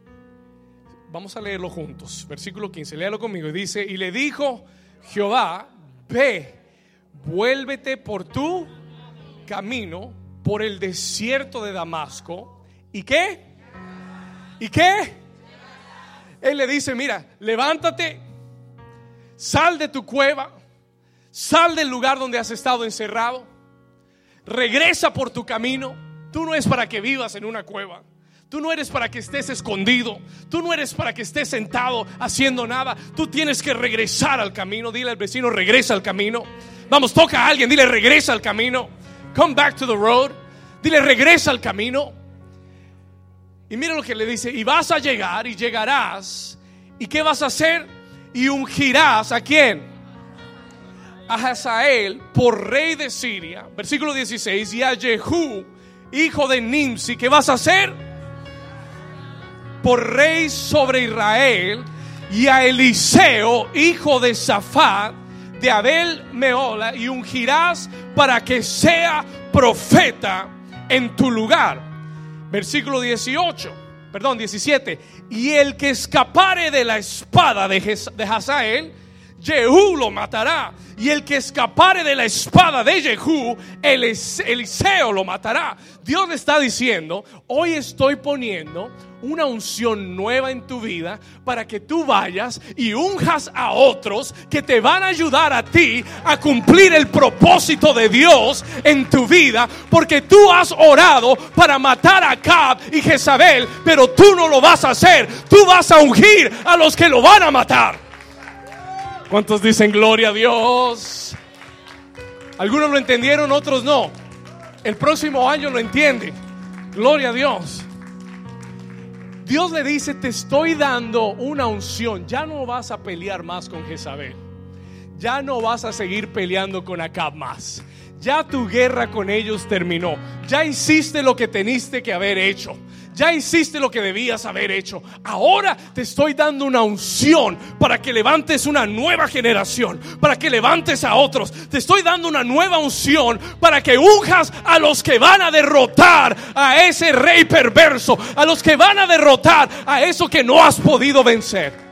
Vamos a leerlo juntos. Versículo 15, léalo conmigo. Y dice, y le dijo Jehová, ve, vuélvete por tu camino, por el desierto de Damasco. ¿Y qué? ¿Y qué? Él le dice, mira, levántate, sal de tu cueva, sal del lugar donde has estado encerrado, regresa por tu camino. Tú no es para que vivas en una cueva. Tú no eres para que estés escondido. Tú no eres para que estés sentado haciendo nada. Tú tienes que regresar al camino. Dile al vecino, regresa al camino. Vamos, toca a alguien, dile, regresa al camino. Come back to the road. Dile, regresa al camino. Y mira lo que le dice, y vas a llegar y llegarás. ¿Y qué vas a hacer? Y ungirás a quién? A Hazael por rey de Siria. Versículo 16. Y a Jehú, hijo de Nimsi, ¿qué vas a hacer? Por rey sobre Israel y a Eliseo, hijo de Safat, de Abel Meola, y ungirás para que sea profeta en tu lugar. Versículo 18, perdón, 17. Y el que escapare de la espada de, Hazael, Jehú lo matará. Y el que escapare de la espada de Jehú, Eliseo lo matará. Dios le está diciendo, hoy estoy poniendo una unción nueva en tu vida para que tú vayas y unjas a otros que te van a ayudar a ti a cumplir el propósito de Dios en tu vida, porque tú has orado para matar a Cab y Jezabel, pero tú no lo vas a hacer, tú vas a ungir a los que lo van a matar. ¿Cuántos dicen gloria a Dios? Algunos lo entendieron, otros no. El próximo año lo entiende. Gloria a Dios. Dios le dice, te estoy dando una unción. Ya no vas a pelear más con Jezabel. Ya no vas a seguir peleando con Acab más. Ya tu guerra con ellos terminó. Ya hiciste lo que teniste que haber hecho. Ya hiciste lo que debías haber hecho. Ahora te estoy dando una unción para que levantes una nueva generación, para que levantes a otros. Te estoy dando una nueva unción para que unjas a los que van a derrotar a ese rey perverso, a los que van a derrotar a eso que no has podido vencer.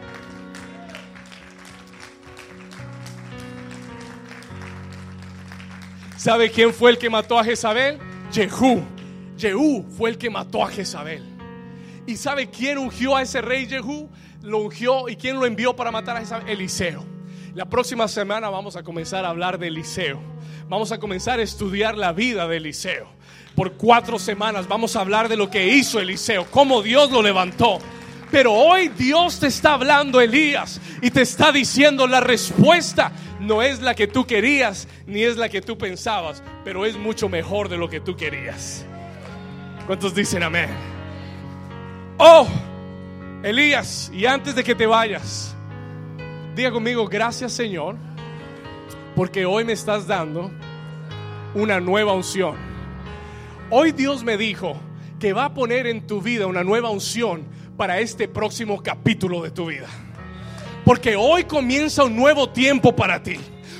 ¿Sabe quién fue el que mató a Jezabel? Jehú. Jehú fue el que mató a Jezabel. ¿Y sabe quién ungió a ese rey Jehú? Lo ungió y quién lo envió para matar a Jezabel? Eliseo. La próxima semana vamos a comenzar a hablar de Eliseo. Vamos a comenzar a estudiar la vida de Eliseo. Por cuatro semanas vamos a hablar de lo que hizo Eliseo, cómo Dios lo levantó. Pero hoy Dios te está hablando, Elías, y te está diciendo la respuesta no es la que tú querías, ni es la que tú pensabas, pero es mucho mejor de lo que tú querías. ¿Cuántos dicen amén? Oh, Elías, y antes de que te vayas, diga conmigo, gracias Señor, porque hoy me estás dando una nueva unción. Hoy Dios me dijo que va a poner en tu vida una nueva unción para este próximo capítulo de tu vida. Porque hoy comienza un nuevo tiempo para ti.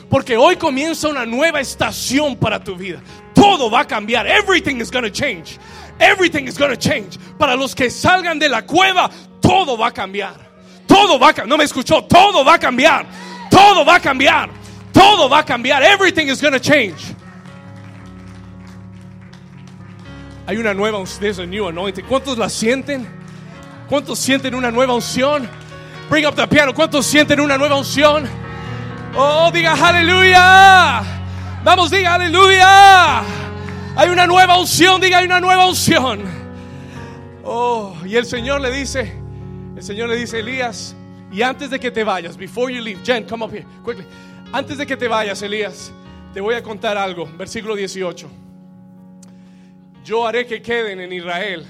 Porque hoy comienza una nueva estación para tu vida. Todo va a cambiar. Everything is going to change. Everything is going to change. Para los que salgan de la cueva, todo va a cambiar. Todo va a cambiar. No me escuchó. Todo va a cambiar. Todo va a cambiar. Todo va a cambiar. Everything is going to change. Hay una nueva, there's new anointing. ¿Cuántos la sienten? ¿Cuántos sienten una nueva unción? Bring up the piano. ¿Cuántos sienten una nueva unción? Oh, diga aleluya. Vamos, diga aleluya. Hay una nueva unción, diga, hay una nueva unción. Oh, y el Señor le dice, el Señor le dice, Elías, y antes de que te vayas, before you leave, Jen, come up here, quickly. Antes de que te vayas, Elías, te voy a contar algo. Versículo 18. Yo haré que queden en Israel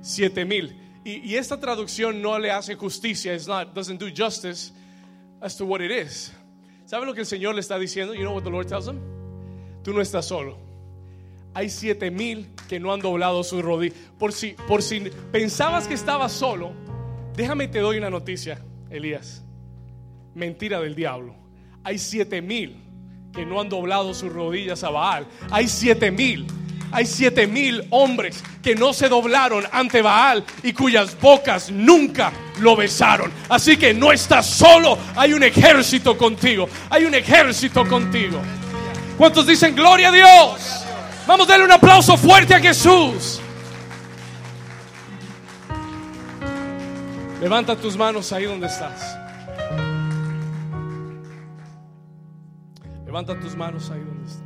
siete mil. Y, y, esta traducción no le hace justicia, it's not, doesn't do justice as to what it is. ¿Sabe lo que el Señor le está diciendo? You know what the Lord tells him? Tú no estás solo hay siete mil que no han doblado su rodilla. Por si, por si pensabas que estabas solo, déjame te doy una noticia, Elías. Mentira del diablo. Hay siete mil que no han doblado sus rodillas a Baal. Hay siete mil. Hay siete mil hombres que no se doblaron ante Baal y cuyas bocas nunca lo besaron. Así que no estás solo. Hay un ejército contigo. Hay un ejército contigo. ¿Cuántos dicen gloria a Dios? Vamos a darle un aplauso fuerte a Jesús. Levanta tus manos ahí donde estás. Levanta tus manos ahí donde estás.